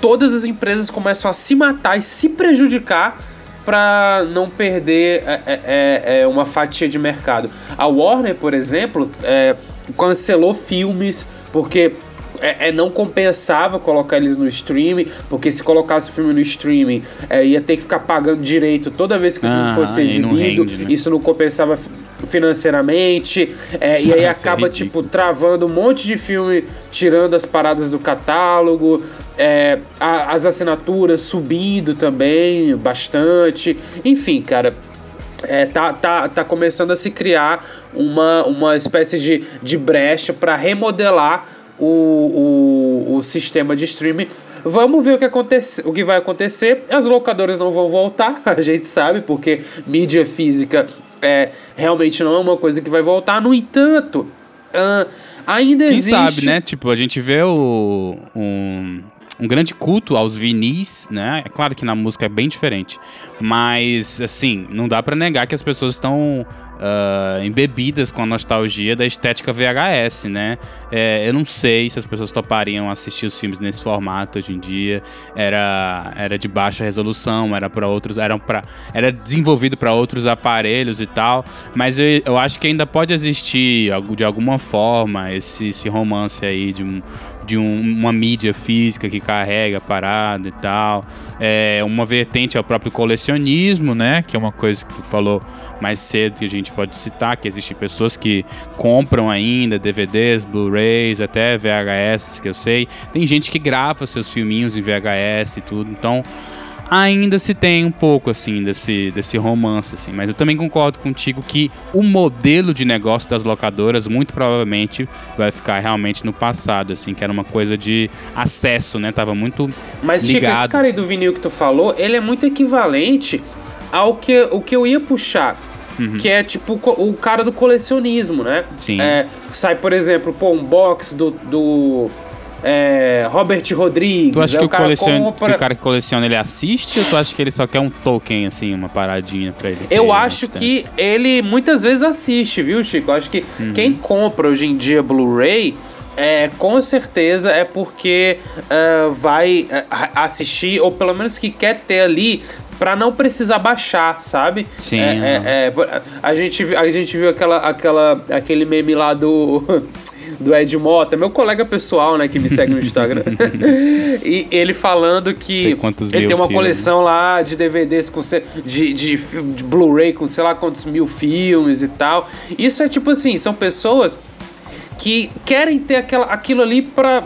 todas as empresas começam a se matar e se prejudicar para não perder é, é, é, é, uma fatia de mercado. A Warner, por exemplo, é, cancelou filmes porque é, é, não compensava colocar eles no streaming, porque se colocasse o filme no streaming, é, ia ter que ficar pagando direito toda vez que o filme ah, fosse exibido. Rende, né? Isso não compensava financeiramente. É, e aí acaba, tipo, travando um monte de filme, tirando as paradas do catálogo. É, a, as assinaturas subindo também bastante. Enfim, cara, é, tá, tá, tá começando a se criar uma, uma espécie de, de brecha para remodelar o, o, o sistema de streaming. Vamos ver o que, acontece, o que vai acontecer. As locadoras não vão voltar, a gente sabe, porque mídia física é, realmente não é uma coisa que vai voltar. No entanto, uh, ainda Quem existe. Quem sabe, né? Tipo, a gente vê o, um, um grande culto aos vinis, né? É claro que na música é bem diferente, mas assim, não dá para negar que as pessoas estão uh, embebidas com a nostalgia da estética VHS, né? É, eu não sei se as pessoas topariam assistir os filmes nesse formato hoje em dia. Era, era de baixa resolução, era para outros, era, pra, era desenvolvido para outros aparelhos e tal. Mas eu, eu acho que ainda pode existir de alguma forma esse, esse romance aí de um de um, uma mídia física que carrega a parada e tal. É, uma vertente é o próprio colecionismo, né? Que é uma coisa que falou mais cedo que a gente pode citar, que existem pessoas que compram ainda DVDs, Blu-rays, até VHS, que eu sei. Tem gente que grava seus filminhos em VHS e tudo. Então, ainda se tem um pouco assim desse, desse romance assim, mas eu também concordo contigo que o modelo de negócio das locadoras muito provavelmente vai ficar realmente no passado, assim, que era uma coisa de acesso, né? Tava muito Mas ligado. Chico, esse cara aí do vinil que tu falou, ele é muito equivalente ao que o que eu ia puxar. Uhum. Que é tipo o cara do colecionismo, né? Sim. É, sai, por exemplo, pô, um box do, do é, Robert Rodrigues. Tu acha que o, colecion... compra... que o cara que coleciona ele assiste ou tu acha que ele só quer um token, assim, uma paradinha pra ele? Eu acho que ele muitas vezes assiste, viu, Chico? Eu acho que uhum. quem compra hoje em dia Blu-ray. É, com certeza é porque uh, vai uh, assistir, ou pelo menos que quer ter ali para não precisar baixar, sabe? Sim. É, é, é, a, gente, a gente viu aquela, aquela, aquele meme lá do do Ed Mota, meu colega pessoal, né, que me segue no Instagram. e ele falando que ele tem uma filmes. coleção lá de DVDs com de, de, de Blu-ray com sei lá quantos mil filmes e tal. Isso é tipo assim, são pessoas que querem ter aquela, aquilo ali para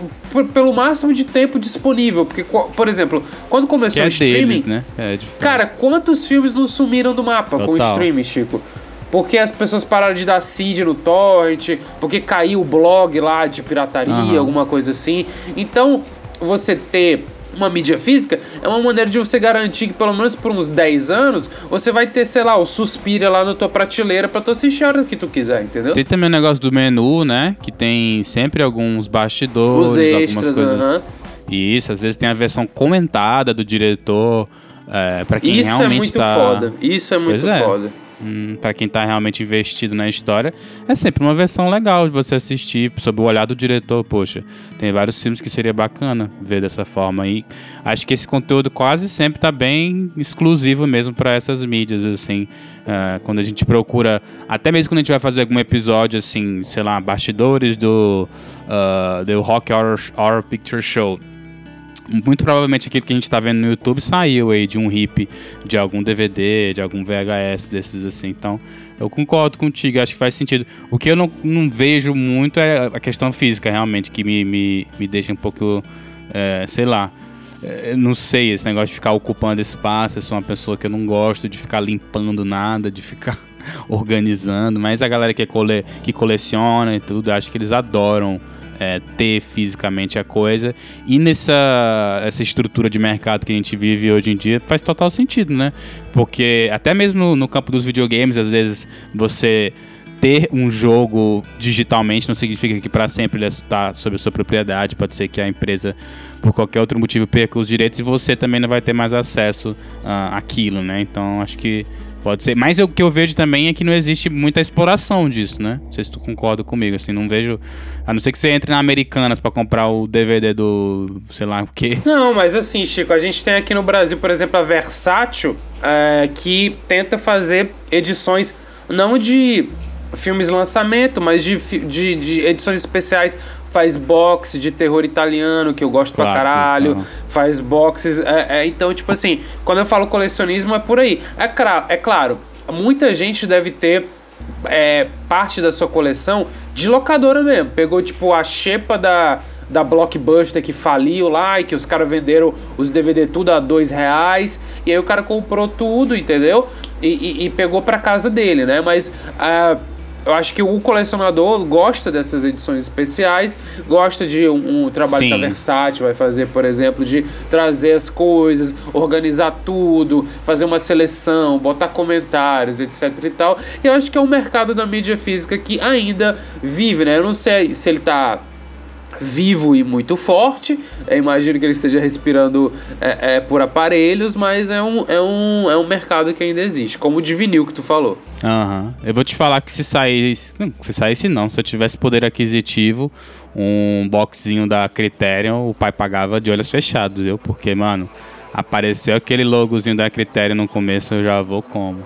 pelo máximo de tempo disponível. Porque, por exemplo, quando começou é o streaming. Deles, né? é cara, quantos filmes não sumiram do mapa Total. com o streaming, Chico? porque as pessoas pararam de dar seed no torrent, porque caiu o blog lá de pirataria, uhum. alguma coisa assim. Então, você ter uma mídia física é uma maneira de você garantir que pelo menos por uns 10 anos você vai ter, sei lá, o Suspira lá na tua prateleira pra tu assistir a hora que tu quiser, entendeu? Tem também o negócio do menu, né? Que tem sempre alguns bastidores, Os extras, algumas coisas. aham. Isso, às vezes tem a versão comentada do diretor. É, para quem Isso é realmente muito tá... foda. Isso é muito Pois é. Hum, para quem tá realmente investido na história, é sempre uma versão legal de você assistir sob o olhar do diretor. Poxa, tem vários filmes que seria bacana ver dessa forma. E acho que esse conteúdo quase sempre tá bem exclusivo mesmo para essas mídias, assim. Ah, quando a gente procura, até mesmo quando a gente vai fazer algum episódio, assim, sei lá, bastidores do, ah, do Rock Horror, Horror Picture Show. Muito provavelmente aquilo que a gente tá vendo no YouTube saiu aí de um hip, de algum DVD, de algum VHS desses assim. Então, eu concordo contigo, acho que faz sentido. O que eu não, não vejo muito é a questão física, realmente, que me, me, me deixa um pouco, é, sei lá. é, não sei, esse negócio de ficar ocupando espaço. Eu sou uma pessoa que eu não gosto de ficar limpando nada, de ficar organizando. Mas a galera que, é cole, que coleciona e tudo, acho que eles adoram é, ter fisicamente a coisa. E nessa essa estrutura de mercado que a gente vive hoje em dia faz total sentido, né? Porque até mesmo no, no campo dos videogames, às vezes você ter um jogo digitalmente não significa que para sempre ele está sob a sua propriedade. Pode ser que a empresa, por qualquer outro motivo, perca os direitos e você também não vai ter mais acesso ah, àquilo, né? Então acho que pode ser. Mas o que eu vejo também é que não existe muita exploração disso, né? Não sei se tu concorda comigo. Assim, não vejo. A não ser que você entre na Americanas para comprar o DVD do. sei lá o quê. Não, mas assim, Chico, a gente tem aqui no Brasil, por exemplo, a Versátil, é, que tenta fazer edições não de filmes lançamento, mas de, de, de edições especiais. Faz box de terror italiano, que eu gosto pra caralho. tá. Faz boxes. é, é, então, tipo assim, quando eu falo colecionismo, é por aí. É, cra- é claro, muita gente deve ter é, parte da sua coleção de locadora mesmo. Pegou, tipo, a xepa da, da Blockbuster que faliu lá e que os caras venderam os DVD tudo a dois reais. E aí o cara comprou tudo, entendeu? E, e- e pegou pra casa dele, né? Mas. ah, eu acho que o colecionador gosta dessas edições especiais, gosta de um, um trabalho que a Sim. Versátil vai fazer, por exemplo, de trazer as coisas, organizar tudo, fazer uma seleção, botar comentários, etc e tal. E eu acho que é um mercado da mídia física que ainda vive, né? Eu não sei se ele tá vivo e muito forte. Eu imagino que ele esteja respirando é, é, por aparelhos, mas é um, é, um, é um mercado que ainda existe, como o de vinil que tu falou. Aham. Eu vou te falar que se saísse. Se saísse não. Se eu tivesse poder aquisitivo, um boxzinho da Criterion, o pai pagava de olhos fechados, viu? Porque, mano, apareceu aquele logozinho da Criterion no começo, eu já vou como.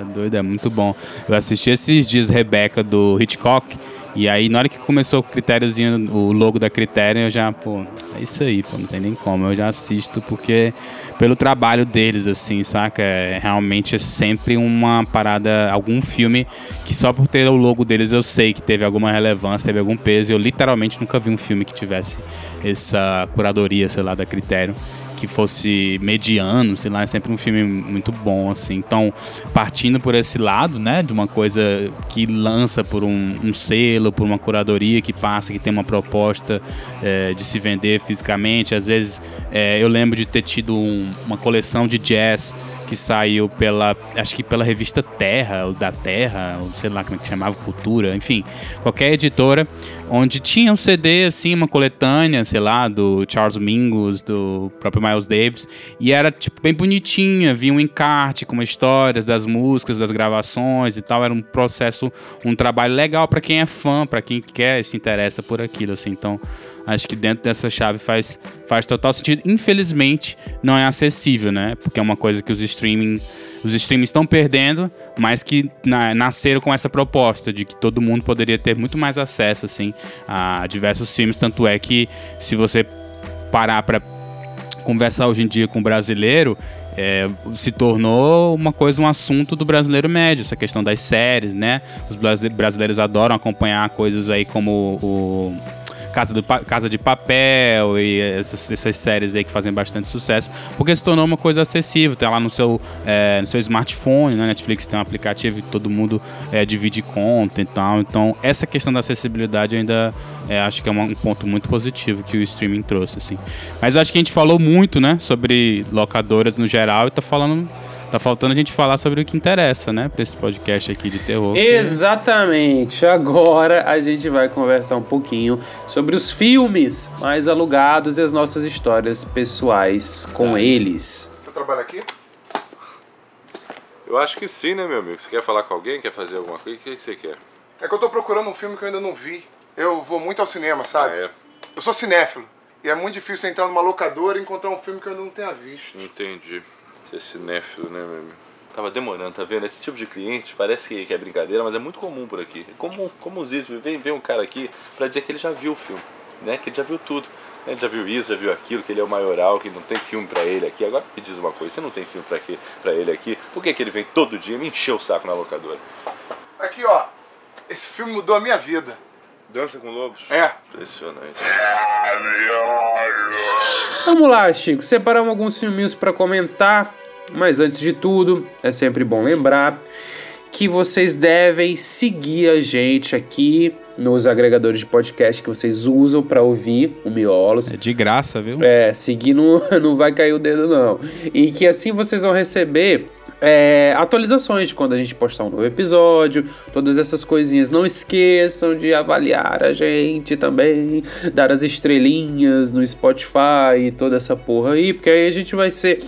É doido, é muito bom. Eu assisti esses dias Rebeca do Hitchcock. E aí, na hora que começou o critériozinho, o logo da Criterion, eu já, pô, é isso aí, pô, não tem nem como. Eu já assisto porque, pelo trabalho deles, assim, saca? É, realmente é sempre uma parada, algum filme que só por ter o logo deles eu sei que teve alguma relevância, teve algum peso. Eu literalmente nunca vi um filme que tivesse essa curadoria, sei lá, da Criterion que fosse mediano, sei lá, é sempre um filme muito bom, assim. Então, partindo por esse lado, né, de uma coisa que lança por um, um selo, por uma curadoria que passa, que tem uma proposta é, de se vender fisicamente. Às vezes, é, eu lembro de ter tido um- uma coleção de jazz que saiu pela, acho que pela revista Terra, ou da Terra, ou sei lá como é que chamava, Cultura, enfim, qualquer editora, onde tinha um CD, assim, uma coletânea, sei lá, do Charles Mingus, do próprio Miles Davis, e era, tipo, bem bonitinha, vinha um encarte com histórias das músicas, das gravações e tal, era um processo, um trabalho legal para quem é fã, para quem quer, se interessa por aquilo, assim, então... Acho que dentro dessa chave faz, faz total sentido. Infelizmente, não é acessível, né? Porque é uma coisa que os streaming os streamings estão perdendo, mas que na- nasceram com essa proposta de que todo mundo poderia ter muito mais acesso assim a diversos filmes, tanto é que se você parar para conversar hoje em dia com o brasileiro, é, se tornou uma coisa, um assunto do brasileiro médio, essa questão das séries, né? Os brasi- brasileiros adoram acompanhar coisas aí como o Casa, do, Casa de Papel e essas, essas, séries aí que fazem bastante sucesso, porque se tornou uma coisa acessível. Tem lá no seu, é, no seu smartphone, né? Netflix tem um aplicativo e todo mundo é, divide conta e tal. Então, essa questão da acessibilidade ainda é, acho que é um ponto muito positivo que o streaming trouxe, assim. Mas acho que a gente falou muito, né, sobre locadoras no geral e tá falando Tá faltando a gente falar sobre o que interessa, né? Pra esse podcast aqui de terror. Exatamente. Que... Agora a gente vai conversar um pouquinho sobre os filmes mais alugados e as nossas histórias pessoais com tá. eles. Você trabalha aqui? Eu acho que sim, né, meu amigo? Você quer falar com alguém? Quer fazer alguma coisa? O que você quer? É que eu tô procurando um filme que eu ainda não vi. Eu vou muito ao cinema, sabe? Ah, é. Eu sou cinéfilo. E é muito difícil entrar numa locadora e encontrar um filme que eu ainda não tenha visto. Entendi. Você é cinéfilo, né, meu amigo? Tava demorando, tá vendo? Esse tipo de cliente parece que, é brincadeira, mas é muito comum por aqui. É comum, comumzíssimo. Vem, vem um cara aqui pra dizer que ele já viu o filme, né? Que ele já viu tudo. Ele já viu isso, já viu aquilo, que ele é o maioral, que não tem filme pra ele aqui. Agora me diz uma coisa, você não tem filme pra, quê, pra ele aqui? Por que, que ele vem todo dia me encher o saco na locadora? Aqui, ó. Esse filme mudou a minha vida. Dança com Lobos? É. Impressionante. Vamos lá, Chico. Separamos alguns filminhos para comentar. Mas antes de tudo, é sempre bom lembrar que vocês devem seguir a gente aqui nos agregadores de podcast que vocês usam para ouvir o Miolos. É de graça, viu? É, seguir não, não vai cair o dedo não. E que assim vocês vão receber é, atualizações de quando a gente postar um novo episódio, todas essas coisinhas. Não esqueçam de avaliar a gente também, dar as estrelinhas no Spotify, toda essa porra aí, porque aí a gente vai ser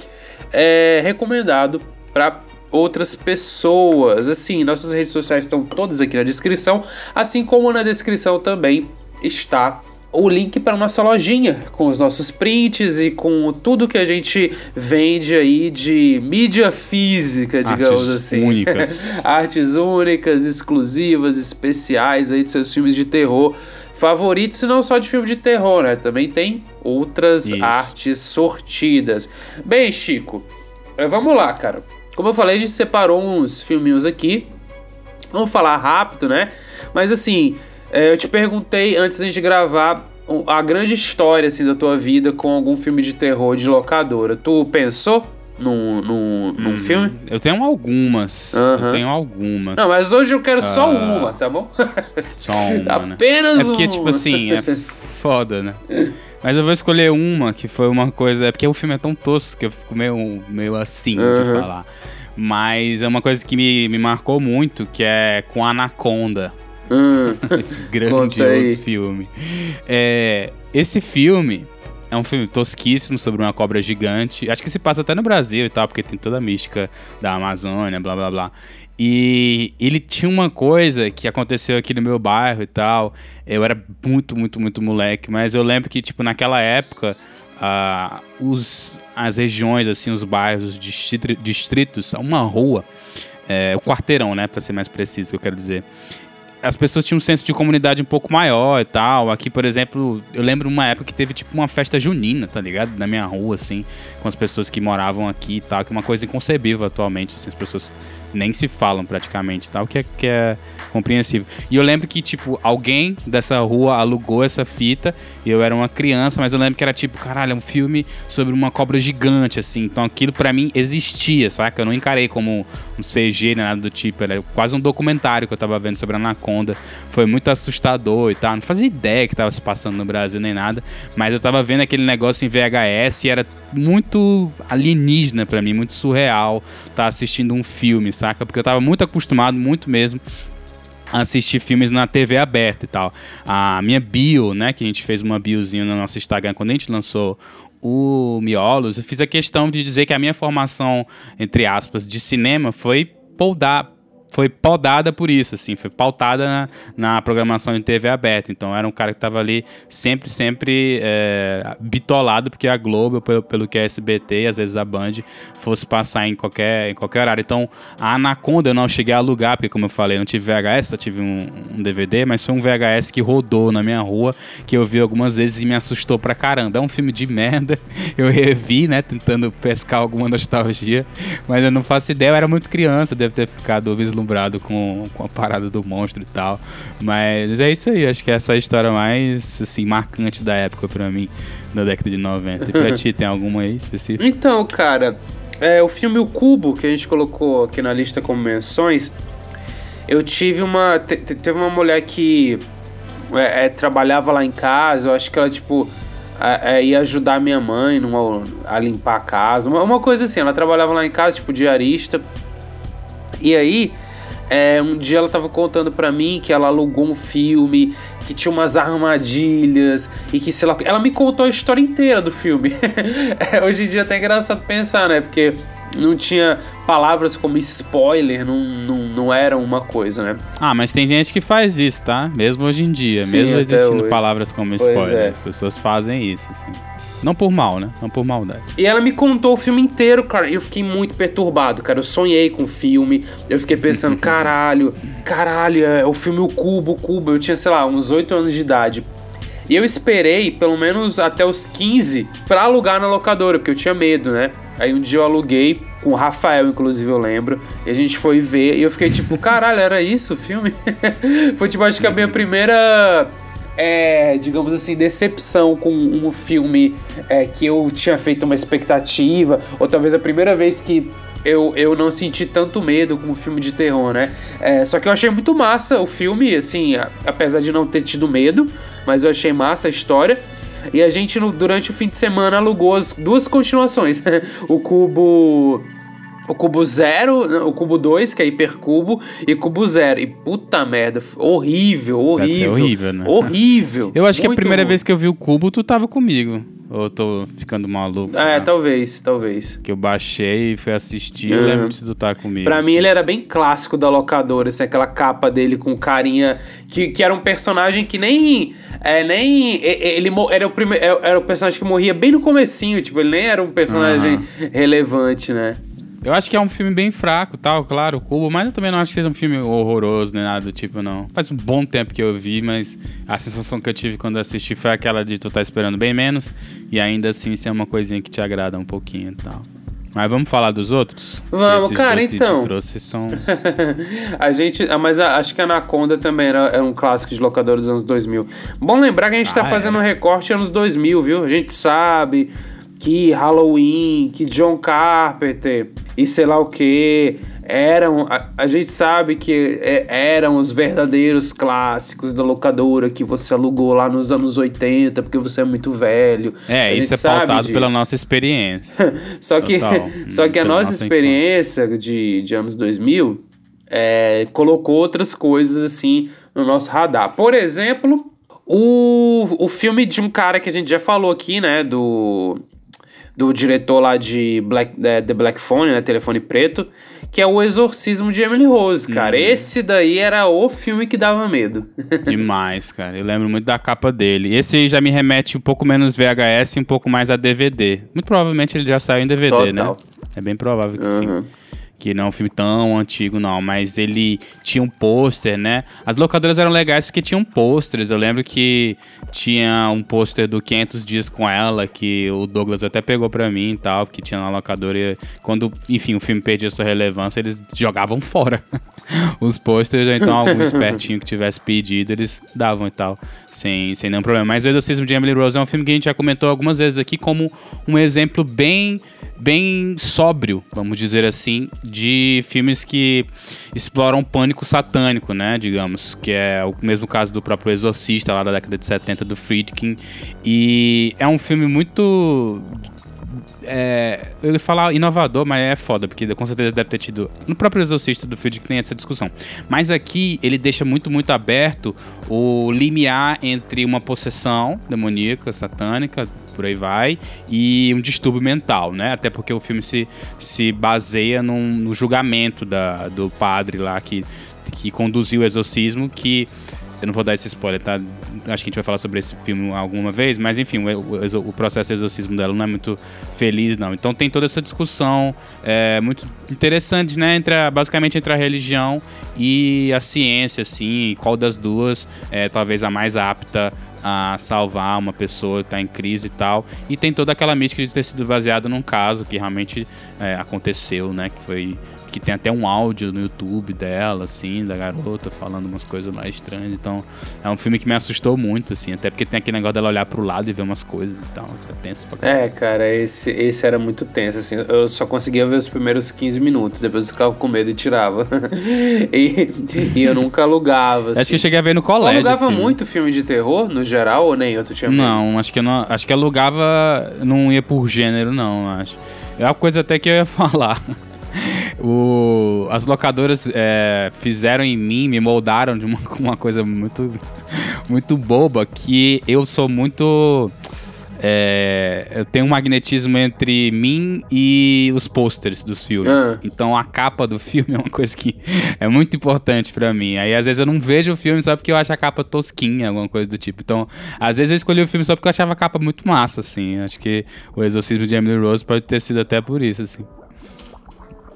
é, recomendado para outras pessoas. Assim, nossas redes sociais estão todas aqui na descrição, assim como na descrição também está o link para nossa lojinha com os nossos prints e com tudo que a gente vende aí de mídia física, digamos Artes assim. Únicas. Artes únicas, exclusivas, especiais aí de seus filmes de terror favoritos, e não só de filme de terror, né? Também tem outras Isso. artes sortidas. Bem, Chico, eh, vamos lá, cara. Como eu falei, a gente separou uns filminhos aqui. Vamos falar rápido, né? Mas assim, eu te perguntei antes gente gravar a grande história assim, da tua vida com algum filme de terror de locadora. Tu pensou num, num, num hum, filme? Eu tenho algumas. Uhum. Eu tenho algumas. Não, mas hoje eu quero só uh, uma, tá bom? Só uma, né? Apenas uma. É porque, tipo assim, é foda, né? Mas eu vou escolher uma que foi uma coisa. É porque o filme é tão tosco que eu fico meio, meio assim uhum. de falar. Mas é uma coisa que me, me marcou muito, que é com Anaconda. Hum. esse grandioso filme. É, esse filme é um filme tosquíssimo sobre uma cobra gigante. Acho que se passa até no Brasil e tal, porque tem toda a mística da Amazônia, blá blá blá. E ele tinha uma coisa que aconteceu aqui no meu bairro e tal. Eu era muito, muito, muito moleque, mas eu lembro que, tipo, naquela época, uh, os, as regiões, assim, os bairros, os distritos, uma rua, é, o quarteirão, né, para ser mais preciso, que eu quero dizer as pessoas tinham um senso de comunidade um pouco maior e tal. Aqui, por exemplo, eu lembro uma época que teve tipo uma festa junina, tá ligado? Na minha rua, assim, com as pessoas que moravam aqui e tal, que é uma coisa inconcebível atualmente, assim, as pessoas nem se falam praticamente, tal, que é, que é compreensível. E eu lembro que, tipo, alguém dessa rua alugou essa fita, e eu era uma criança, mas eu lembro que era tipo, caralho, é um filme sobre uma cobra gigante, assim. Então aquilo para mim existia, saca? Eu não encarei como um CG nem nada do tipo, era quase um documentário que eu tava vendo sobre a Anaconda. Foi muito assustador e tal. Não fazia ideia que tava se passando no Brasil nem nada, mas eu tava vendo aquele negócio em VHS e era muito alienígena para mim, muito surreal tá assistindo um filme, saca? Porque eu tava muito acostumado, muito mesmo, assistir filmes na TV aberta e tal. A minha bio, né, que a gente fez uma biozinha no nosso Instagram quando a gente lançou o Miolos, eu fiz a questão de dizer que a minha formação, entre aspas, de cinema foi poldar, foi podada por isso, assim, foi pautada na, na, programação de TV aberta. Então era um cara que estava ali sempre, sempre é, bitolado, porque a Globo, pelo, pelo que a SBT e às vezes a Band, fosse passar em qualquer, em qualquer horário. Então a Anaconda eu não cheguei a alugar, porque como eu falei, não tive VHS, só tive um, um, DVD, mas foi um VHS que rodou na minha rua, que eu vi algumas vezes e me assustou pra caramba. É um filme de merda, eu revi, né, tentando pescar alguma nostalgia, mas eu não faço ideia, eu era muito criança, deve ter ficado deslumbrado com, com a parada do monstro e tal. Mas é isso aí, acho que essa é a história mais, assim, marcante da época pra mim, da década de 90. E pra ti, tem alguma aí específica? Então, cara, é, o filme O Cubo, que a gente colocou aqui na lista como menções, eu tive uma. Te, teve uma mulher que é, é, trabalhava lá em casa, eu acho que ela, tipo, é, ia ajudar minha mãe numa, a limpar a casa, uma, uma, coisa assim. Ela trabalhava lá em casa, tipo, diarista. E aí, é, um dia ela tava contando pra mim que ela alugou um filme, que tinha umas armadilhas e que, sei lá. Ela me contou a história inteira do filme. É, hoje em dia é até engraçado pensar, né? Porque não tinha palavras como spoiler, não, não, não eram uma coisa, né? Ah, mas tem gente que faz isso, tá? Mesmo hoje em dia. Sim, mesmo existindo hoje. palavras como spoiler. É. As pessoas fazem isso, assim. Não por mal, né? Não por maldade. E ela me contou o filme inteiro, cara. Eu fiquei muito perturbado, cara. Eu sonhei com o filme. Eu fiquei pensando, caralho, caralho, é o filme O Cubo, o Cubo. Eu tinha, sei lá, uns 8 anos de idade. E eu esperei pelo menos até os 15 pra alugar na locadora, porque eu tinha medo, né? Aí um dia eu aluguei, com o Rafael, inclusive, eu lembro. E a gente foi ver e eu fiquei tipo, caralho, era isso o filme? foi tipo, acho que a minha primeira. É, digamos assim, decepção com um filme é, que eu tinha feito uma expectativa, ou talvez a primeira vez que eu, eu não senti tanto medo com um filme de terror, né? É, só que eu achei muito massa o filme, assim, apesar de não ter tido medo, mas eu achei massa a história. E a gente, no, durante o fim de semana, alugou as duas continuações. o Cubo o cubo zero, o cubo 2, que é hipercubo, e cubo zero. E puta merda, horrível, horrível. horrível, né? Horrível. Eu acho que a primeira ruim. vez que eu vi o cubo, tu tava comigo. Ou eu tô ficando maluco? É, talvez, talvez. Que eu baixei e fui assistir, uhum. eu lembro de tu tá comigo. Pra assim. mim ele era bem clássico da locadora, assim, aquela capa dele com carinha, que, que era um personagem que nem... É, nem... Ele era o, primeiro, era o personagem que morria bem no comecinho, tipo, ele nem era um personagem uhum. relevante, né? Eu acho que é um filme bem fraco, tal, claro, o Cubo, mas eu também não acho que seja um filme horroroso, nem nada do tipo, não. Faz um bom tempo que eu vi, mas a sensação que eu tive quando assisti foi aquela de tu tá esperando bem menos e ainda assim ser uma coisinha que te agrada um pouquinho e tal. Mas vamos falar dos outros? Vamos, cara, então. Que trouxe são... a gente. Ah, mas a, acho que a Anaconda também era, era, um clássico de locador dos anos 2000. Bom lembrar que a gente tá ah, tá fazendo é. um recorte anos 2000, viu? A gente sabe que Halloween, que John Carpenter e sei lá o que eram. A, a gente sabe que é, eram os verdadeiros clássicos da locadora que você alugou lá nos anos 80 porque você é muito velho. É, isso é pautado disso. pela nossa experiência. só, que, só que a nossa, nossa experiência de, de anos 2000 é, colocou outras coisas assim no nosso radar. Por exemplo. O, o filme de um cara que a gente já falou aqui, né? Do do diretor lá de Black, é, The Black Phone, né? Telefone Preto, que é o Exorcismo de Emily Rose, cara. Hum. Esse daí era o filme que dava medo. Demais, cara. Eu lembro muito da capa dele. Esse aí já me remete um pouco menos VHS e um pouco mais a DVD. Muito provavelmente ele já saiu em DVD, né? Total. né? É bem provável que uhum. sim que não é um filme tão antigo, não, mas ele tinha um pôster, né? As locadoras eram legais porque tinham pôsteres. Eu lembro que tinha um pôster do 500 Dias com Ela, que o Douglas até pegou pra mim e tal, porque tinha na locadora. Quando, enfim, o filme perdia sua relevância, eles jogavam fora os pôsteres, ou então algum espertinho que tivesse pedido, eles davam e tal, sem, sem nenhum problema. Mas o Exorcismo de Emily Rose é um filme que a gente já comentou algumas vezes aqui como um exemplo bem bem sóbrio, vamos dizer assim, de filmes que exploram pânico satânico, né, digamos, que é o mesmo caso do próprio Exorcista lá da década de 70 do Friedkin, e é um filme muito é, eu ia falar inovador, mas é foda, porque com certeza deve ter tido. No próprio Exorcista do Friedkin tem essa discussão. Mas aqui ele deixa muito, muito aberto o limiar entre uma possessão demoníaca, satânica, por aí vai, e um distúrbio mental, né? Até porque o filme se, se baseia num, no julgamento da, do padre lá que, que conduziu o exorcismo, que eu não vou dar esse spoiler, tá? Acho que a gente vai falar sobre esse filme alguma vez, mas enfim, o, o, o processo de exorcismo dela não é muito feliz, não. Então tem toda essa discussão é, muito interessante, né? Entre a, basicamente entre a religião e a ciência, assim, qual das duas é talvez a mais apta a salvar uma pessoa que está em crise e tal. E tem toda aquela mística de ter sido baseado num caso que realmente é, aconteceu, né? Que foi que tem até um áudio no YouTube dela, assim, da garota falando umas coisas mais estranhas. Então, é um filme que me assustou muito, assim, até porque tem aquele negócio dela olhar pro lado e ver umas coisas e tal. Isso é tenso pra caramba. É, cara, esse, esse era muito tenso, assim. Eu só conseguia ver os primeiros 15 minutos, depois eu ficava com medo e tirava. e, e, eu nunca alugava. Assim. Acho que eu cheguei a ver no colégio. Eu alugava assim. muito filme de terror, no geral, ou nem outro tinha Não, acho que eu não. Acho que alugava. Não ia por gênero, não, acho. É uma coisa até que eu ia falar. O, as locadoras é, fizeram em mim, me moldaram de uma, uma coisa muito, muito boba, que eu sou muito. É, eu tenho um magnetismo entre mim e os posters dos filmes. Ah. Então a capa do filme é uma coisa que é muito importante para mim. Aí às vezes eu não vejo o filme só porque eu acho a capa tosquinha, alguma coisa do tipo. Então, às vezes eu escolhi o filme só porque eu achava a capa muito massa, assim. Acho que o Exorcismo de Emily Rose pode ter sido até por isso, assim.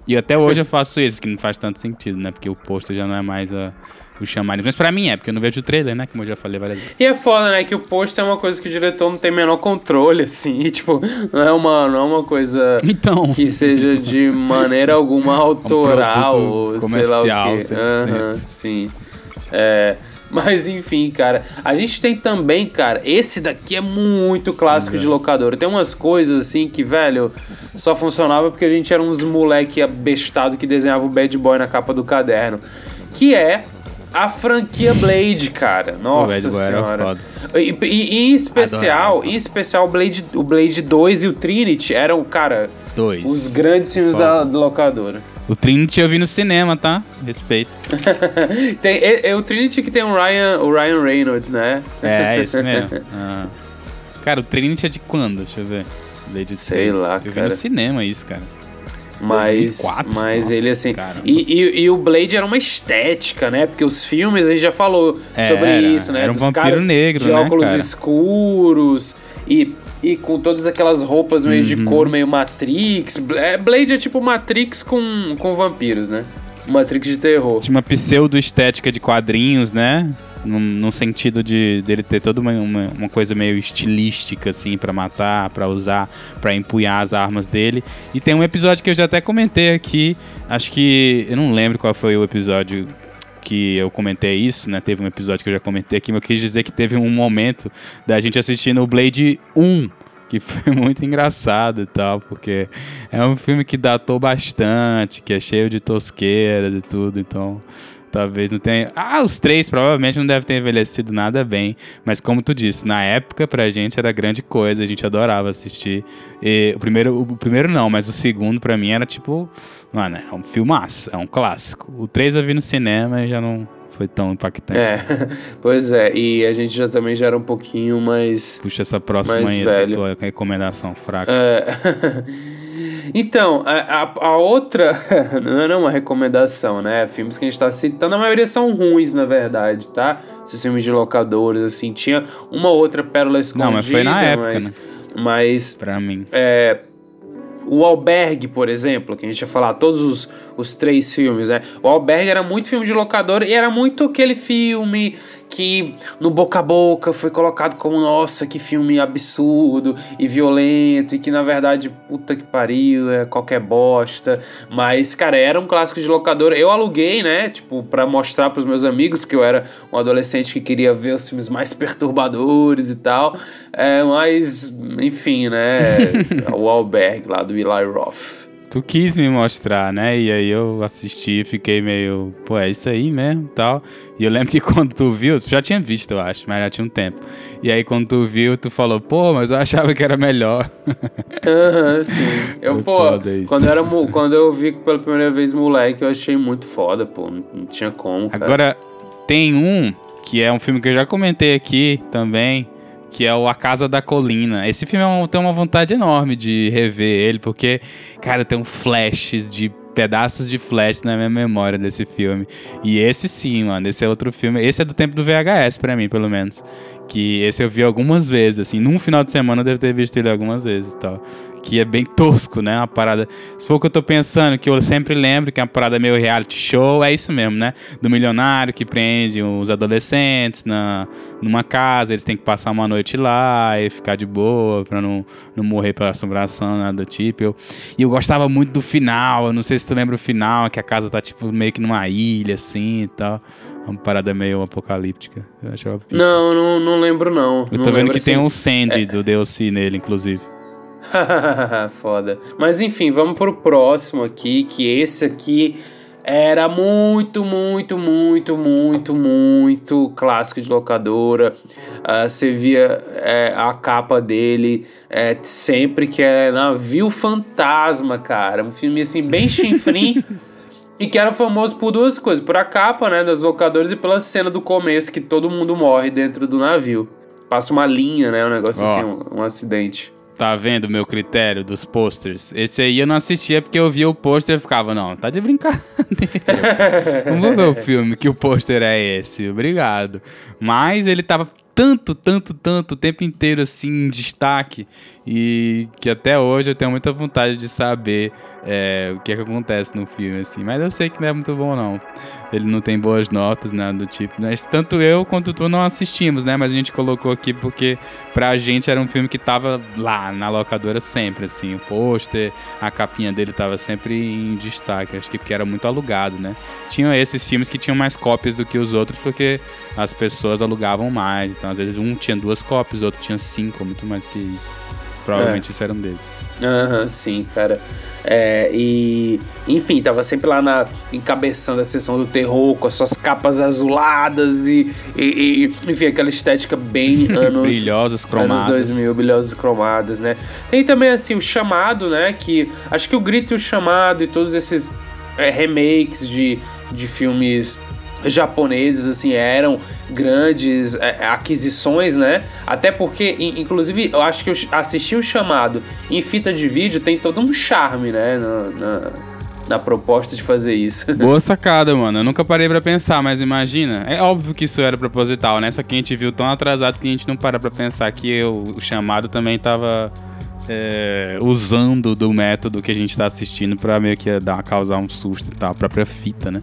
E até hoje eu faço isso, que não faz tanto sentido, né? Porque o pôster já não é mais a, o chamariz. Mas pra mim é, porque eu não vejo o trailer, né? Como eu já falei várias vezes. E é foda, né? Que o pôster é uma coisa que o diretor não tem menor controle, assim. E, tipo, não é uma, não é uma coisa então... que seja de maneira alguma autoral, um ou comercial, sei lá o quê. 100%. sim. É... Mas enfim, cara. A gente tem também, cara, esse daqui é muito clássico uhum. de locadora. Tem umas coisas assim que, velho, só funcionava porque a gente era uns moleque abestado que desenhava o bad boy na capa do caderno. Que é a franquia Blade, cara. Nossa senhora. E, e, e, em especial, em especial o Blade, o Blade 2 e o Trinity eram, cara, Dois. os grandes filmes da, da locadora. O Trinity eu vi no cinema, tá? Respeito. tem, é, é, o Trinity que tem o Ryan, o Ryan Reynolds, né? É, é esse mesmo. Ah. Cara, o Trinity é de quando? Deixa eu ver. Blade Sei 3. lá, eu cara. Eu vi no cinema isso, cara. Mas, 2004? mas Nossa, ele assim. E, e, e, o Blade era uma estética, né? Porque os filmes a gente já falou é, sobre era, isso, né? Era um Dos vampiro negro, de né, óculos cara? escuros. E e com todas aquelas roupas meio uhum. de cor, meio Matrix. É, Blade é tipo Matrix com, com vampiros, né? Matrix de terror. Tinha uma pseudo-estética de quadrinhos, né? No, no, sentido de dele ter toda uma, uma, uma coisa meio estilística, assim, para matar, para usar, para empunhar as armas dele. E tem um episódio que eu já até comentei aqui, acho que. Eu não lembro qual foi o episódio que eu comentei isso, né? Teve um episódio que eu já comentei aqui, mas eu quis dizer que teve um momento da gente assistindo o Blade 1, que foi muito engraçado e tal, porque é um filme que datou bastante, que é cheio de tosqueiras e tudo, então Talvez não tenha. Ah, os três provavelmente não devem ter envelhecido nada bem. Mas como tu disse, na época pra gente era grande coisa, a gente adorava assistir. E o primeiro, o primeiro não, mas o segundo pra mim era tipo. Mano, é um filmaço, é um clássico. O três eu vi no cinema e já não foi tão impactante. É, pois é, e a gente já também já era um pouquinho mais. Puxa essa próxima aí, velho. essa tua recomendação fraca. É. Então, a, a, a outra, não é uma recomendação, né? Filmes que a gente tá citando, a maioria são ruins, na verdade, tá? Esses filmes de locadores, assim, tinha uma outra pérola escondida. Não, mas foi na época, mas, né? Mas. Pra mim. É. O Albergue, por exemplo, que a gente ia falar, todos os, os três filmes, né? O Albergue era muito filme de locador e era muito aquele filme que no boca a boca foi colocado como nossa, que filme absurdo e violento e que na verdade puta que pariu, é qualquer bosta, mas cara, era um clássico de locadora. Eu aluguei, né, tipo, para mostrar para os meus amigos que eu era um adolescente que queria ver os filmes mais perturbadores e tal. É, mas enfim, né, o Alberg lá do Eli Roth tu quis me mostrar, né? E aí eu assisti e fiquei meio, pô, é isso aí mesmo tal. E eu lembro que quando tu viu, tu já tinha visto, eu acho, mas já tinha um tempo. E aí quando tu viu, tu falou, pô, mas eu achava que era melhor. Aham, uhum, sim. Eu, Foi pô, quando eu, era, quando eu vi pela primeira vez moleque, eu achei muito foda, pô. Não, não tinha como. Cara. Agora, tem um que é um filme que eu já comentei aqui também, que é o A Casa da Colina. Esse filme eu tenho uma vontade enorme de rever ele, porque, cara, tem um flashes de pedaços de flash na minha memória desse filme. E esse sim, mano, esse é outro filme. Esse é do tempo do VHS, para mim, pelo menos. Que esse eu vi algumas vezes, assim. Num final de semana eu devo ter visto ele algumas vezes e tal. Que é bem tosco, né? Uma parada. Se for o que eu tô pensando, que eu sempre lembro que é uma parada meio reality show, é isso mesmo, né? Do milionário que prende os adolescentes na, numa casa, eles têm que passar uma noite lá e ficar de boa pra não, não morrer pela assombração, nada do tipo. Eu, e eu gostava muito do final, eu não sei se tu lembra o final, que a casa tá tipo meio que numa ilha assim e tal. Uma parada meio apocalíptica. Não, não, não lembro não. Eu tô não vendo que assim. tem um Sandy é... do DLC nele, inclusive. Foda. Mas enfim, vamos pro próximo aqui, que esse aqui era muito, muito, muito, muito, muito clássico de locadora. Uh, você via é, a capa dele é, sempre que é Navio Fantasma, cara. Um filme assim, bem chinfrim. e que era famoso por duas coisas: por a capa né, das locadoras e pela cena do começo que todo mundo morre dentro do navio. Passa uma linha, né? Um negócio oh. assim, um, um acidente. Tá vendo o meu critério dos posters? Esse aí eu não assistia porque eu via o pôster e ficava, não, tá de brincadeira. não vou ver o filme que o pôster é esse, obrigado. Mas ele tava tanto, tanto, tanto o tempo inteiro assim em destaque e que até hoje eu tenho muita vontade de saber é, o que é que acontece no filme, assim. Mas eu sei que não é muito bom, não. Ele não tem boas notas, nada do tipo. Mas tanto eu quanto tu não assistimos, né? Mas a gente colocou aqui porque pra gente era um filme que tava lá na locadora sempre, assim. O pôster, a capinha dele tava sempre em destaque. Acho que porque era muito alugado, né? Tinham esses filmes que tinham mais cópias do que os outros porque as pessoas alugavam mais. Então, às vezes, um tinha duas cópias, o outro tinha cinco, muito mais que isso. Provavelmente é. isso era um desses. Aham, uhum, sim, cara. É, e, enfim, tava sempre lá na, encabeçando a sessão do terror, com as suas capas azuladas e, e, e enfim, aquela estética bem anos... brilhosas, cromadas. Anos 2000, brilhosas, cromadas, né? Tem também, assim, o Chamado, né? Que acho que o Grito e o Chamado e todos esses é, remakes de, de filmes japoneses assim eram grandes é, aquisições, né? Até porque, inclusive, eu acho que eu assisti o chamado em fita de vídeo tem todo um charme, né? Na, na, na proposta de fazer isso. Boa sacada, mano. Eu nunca parei para pensar, mas imagina. É óbvio que isso era proposital, né? Só que a gente viu tão atrasado que a gente não para pra pensar que eu, o chamado também tava é, usando do método que a gente está assistindo para meio que dar, causar um susto e tal. A própria fita, né?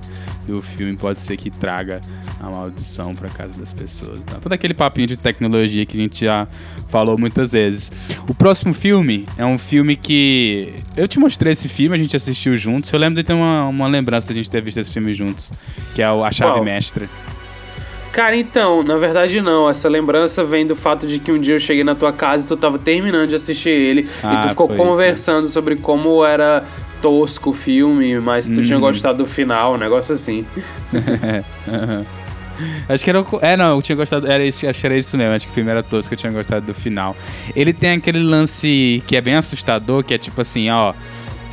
Do filme pode ser que traga a maldição para casa das pessoas. Tá? Todo aquele papinho de tecnologia que a gente já falou muitas vezes. O próximo filme é um filme que. Eu te mostrei esse filme, a gente assistiu juntos. Eu lembro de ter uma, uma lembrança de a gente ter visto esse filme juntos, que é A Chave Uau. Mestra. Cara, então, na verdade não. Essa lembrança vem do fato de que um dia eu cheguei na tua casa e tu tava terminando de assistir ele ah, e tu ficou conversando isso. sobre como era tosco o filme, mas tu tinha uhum. gostado do final, um negócio assim. Acho que era. É, não, eu tinha gostado. Era isso, acho que era isso mesmo. Acho que o filme era tosco, eu tinha gostado do final. Ele tem aquele lance que é bem assustador, que é tipo assim, ó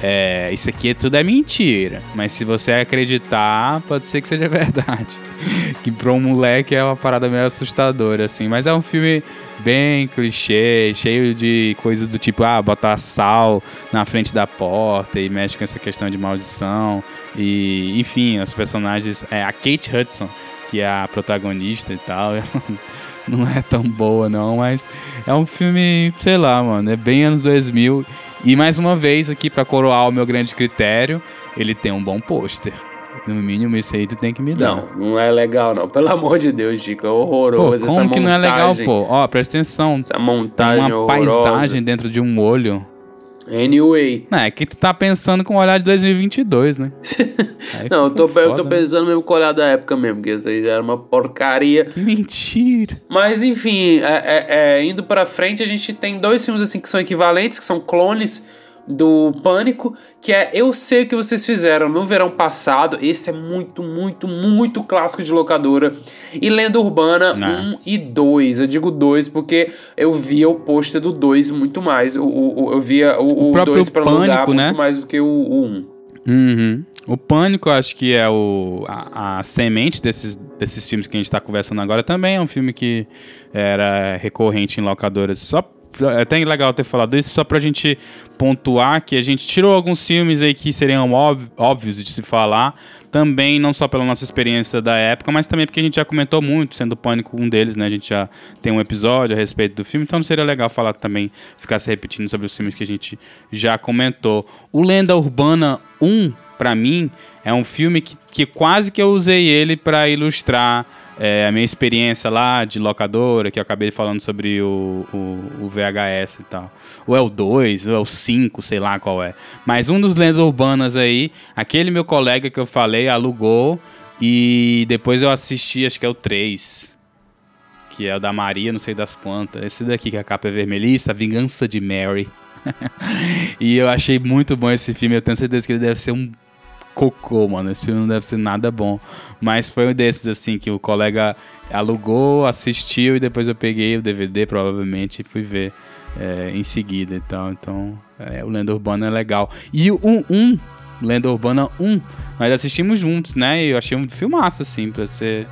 é, isso aqui tudo é mentira. Mas se você acreditar, pode ser que seja verdade. que pra um moleque é uma parada meio assustadora, assim. Mas é um filme bem clichê, cheio de coisas do tipo, ah, botar sal na frente da porta e mexe com essa questão de maldição. E, enfim, os personagens. É, a Kate Hudson, que é a protagonista e tal. não é tão boa, não, mas é um filme, sei lá, mano, é bem anos 2000 e mais uma vez, aqui para coroar o meu grande critério, ele tem um bom pôster. No mínimo, isso aí tu tem que me dar. Não, não é legal, não. Pelo amor de Deus, Chico. É horroroso pô, como essa que não é legal, pô? Ó, presta atenção. Essa montagem Tem uma horrorosa. paisagem dentro de um olho. Anyway. Não, é que tu tá pensando com o olhar de 2022, né? não, eu tô, foda, eu tô né? pensando mesmo com o olhar da época mesmo, porque isso aí já era uma porcaria. Que mentira. Mas enfim, é, é, é, indo pra frente, a gente tem dois filmes assim que são equivalentes, que são clones do Pânico, que é Eu Sei O Que Vocês Fizeram no verão passado. Esse é muito, muito, muito clássico de locadora. E Lenda Urbana 1 um e 2. Eu digo 2 porque eu via o pôster do 2 muito mais. O, o, eu via o 2 para alugar né? muito mais do que o 1. Um. Uhum. O Pânico, acho que é o, a, a, semente desses, desses filmes que a gente está conversando agora. Também é um filme que era recorrente em locadoras. Só é até legal ter falado isso, só pra gente pontuar que a gente tirou alguns filmes aí que seriam óbvios de se falar, também não só pela nossa experiência da época, mas também porque a gente já comentou muito, sendo o Pânico um deles, né? A gente já tem um episódio a respeito do filme, então seria legal falar também, ficar se repetindo sobre os filmes que a gente já comentou. O Lenda Urbana 1, para mim, é um filme que, que quase que eu usei ele para ilustrar é, a minha experiência lá de locadora, que eu acabei falando sobre o, o, o, VHS e tal. Ou é o 2, ou é o 5, sei lá qual é. Mas um dos lendas urbanas aí, aquele meu colega que eu falei alugou e depois eu assisti, acho que é o 3. Que é o da Maria, não sei das quantas. Esse daqui que a capa é vermelhista, Vingança de Mary. e eu achei muito bom esse filme. Eu tenho certeza que ele deve ser um cocô, mano. Esse filme não deve ser nada bom. Mas foi um desses, assim, que o colega alugou, assistiu e depois eu peguei o DVD, provavelmente, e fui ver é, em seguida. Então, então é, o Lenda Urbana é legal. E o 1, um, Lenda Urbana 1, nós assistimos juntos, né? E eu achei um filmaço, assim, pra ser,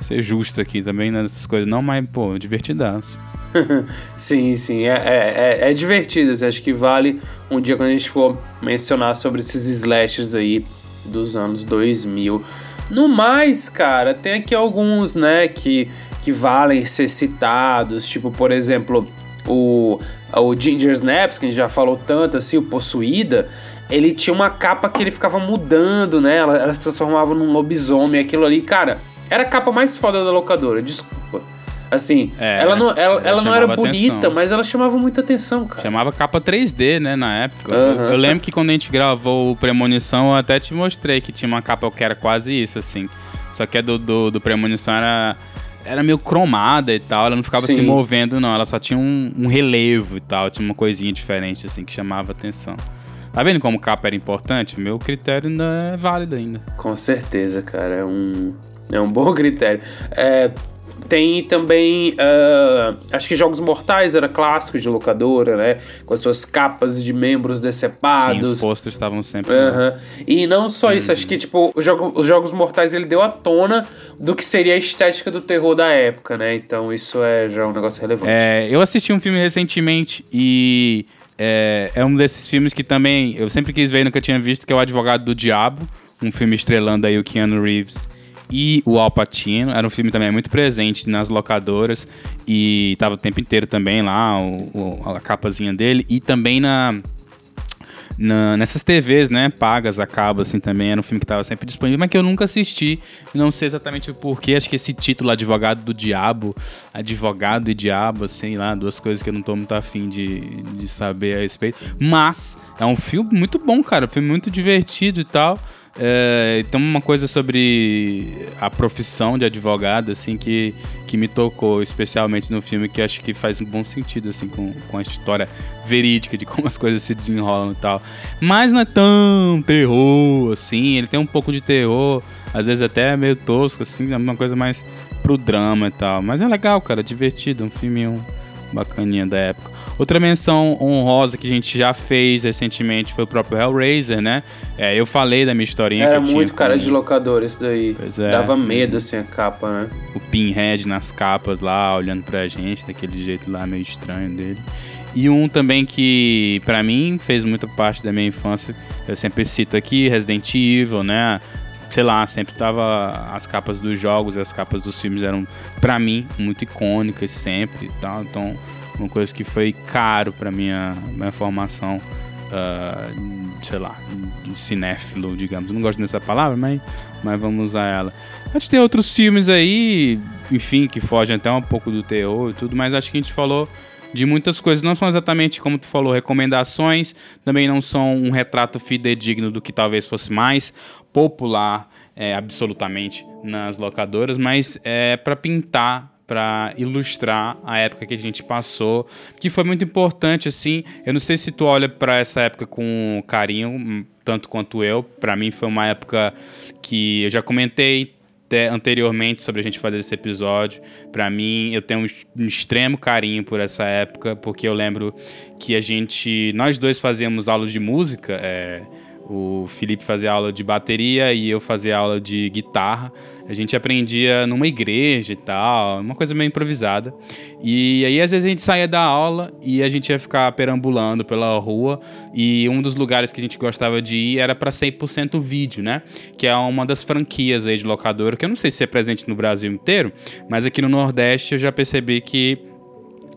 ser justo aqui também nessas coisas. Não, mas, pô, divertidaço. sim, sim, é, é, é, é divertido. Assim, acho que vale um dia quando a gente for mencionar sobre esses slashes aí dos anos 2000. No mais, cara, tem aqui alguns, né, que, que valem ser citados, tipo, por exemplo, o, o Ginger Snaps, que a gente já falou tanto, assim, o Possuída, ele tinha uma capa que ele ficava mudando, né, ela, ela se transformava num lobisomem, aquilo ali, cara, era a capa mais foda da locadora, desculpa. Assim, é, ela não, ela, ela, não era bonita, atenção. mas ela chamava muita atenção, cara. Chamava capa 3D, né, na época. Uhum. Eu, eu, lembro que quando a gente gravou o Premonição, eu até te mostrei que tinha uma capa que era quase isso, assim. Só que a do, do, do Premonição era, era meio cromada e tal, ela não ficava Sim. se movendo, não. Ela só tinha um, um relevo e tal, tinha uma coisinha diferente, assim, que chamava atenção. Tá vendo como capa era importante? Meu critério ainda é válido ainda. Com certeza, cara. É um, é um bom critério. É, tem também, uh, acho que Jogos Mortais era clássico de locadora, né? Com as suas capas de membros decepados. Sim, os posters estavam sempre. Uhum. E não só isso, acho que tipo, o jogo, os Jogos Mortais ele deu à tona do que seria a estética do terror da época, né? Então isso é já um negócio relevante. É, eu assisti um filme recentemente e é, é um desses filmes que também eu sempre quis ver nunca tinha visto, que é O Advogado do Diabo, um filme estrelando aí o Keanu Reeves e o Al Pacino. Era um filme também muito presente nas locadoras e tava o tempo inteiro também lá, o, o, a capazinha dele. E também na, na, nessas TVs, né, pagas a cabo, assim, também. Era um filme que tava sempre disponível, mas que eu nunca assisti. Não sei exatamente o porquê. Acho que esse título, Advogado do Diabo, Advogado e Diabo, assim, lá, duas coisas que eu não tô muito afim de, de saber a respeito. Mas é um filme muito bom, cara. Um filme muito divertido e tal. É, tem uma coisa sobre a profissão de advogado, assim, que, que me tocou, especialmente no filme, que acho que faz um bom sentido, assim, com, com a história verídica de como as coisas se desenrolam e tal. Mas não é tão terror, assim, ele tem um pouco de terror, às vezes até meio tosco, assim, é uma coisa mais pro drama e tal. Mas é legal, cara, divertido, um filme um bacaninha da época. Outra menção honrosa que a gente já fez recentemente foi o próprio Hellraiser, né? É, eu falei da minha historinha Era que eu muito cara de locador isso daí. Pois é. Dava medo assim a capa, né? O Pinhead nas capas lá, olhando pra gente, daquele jeito lá meio estranho dele. E um também que, para mim, fez muita parte da minha infância, eu sempre cito aqui, Resident Evil, né? sei lá, sempre tava as capas dos jogos e as capas dos filmes eram para mim muito icônicas sempre e tal. Então, uma coisa que foi caro para minha minha formação, uh, sei lá, de cinéfilo, digamos. não gosto dessa palavra, mas mas vamos usar ela. A gente tem outros filmes aí, enfim, que fogem até um pouco do terror e tudo, mas acho que a gente falou de muitas coisas. Não são exatamente, como tu falou, recomendações, também não são um retrato fidedigno do que talvez fosse mais popular, é, absolutamente, nas locadoras, mas é para pintar para ilustrar a época que a gente passou, que foi muito importante assim. Eu não sei se tu olha para essa época com carinho, tanto quanto eu. Para mim foi uma época que eu já comentei anteriormente sobre a gente fazer esse episódio. Para mim, eu tenho um extremo carinho por essa época, porque eu lembro que a gente, nós dois fazíamos aulas de música. É, o Felipe fazia aula de bateria e eu fazia aula de guitarra. A gente aprendia numa igreja e tal, uma coisa meio improvisada. E aí às vezes a gente saía da aula e a gente ia ficar perambulando pela rua e um dos lugares que a gente gostava de ir era para 100% vídeo, né? Que é uma das franquias aí de locadora, que eu não sei se é presente no Brasil inteiro, mas aqui no Nordeste eu já percebi que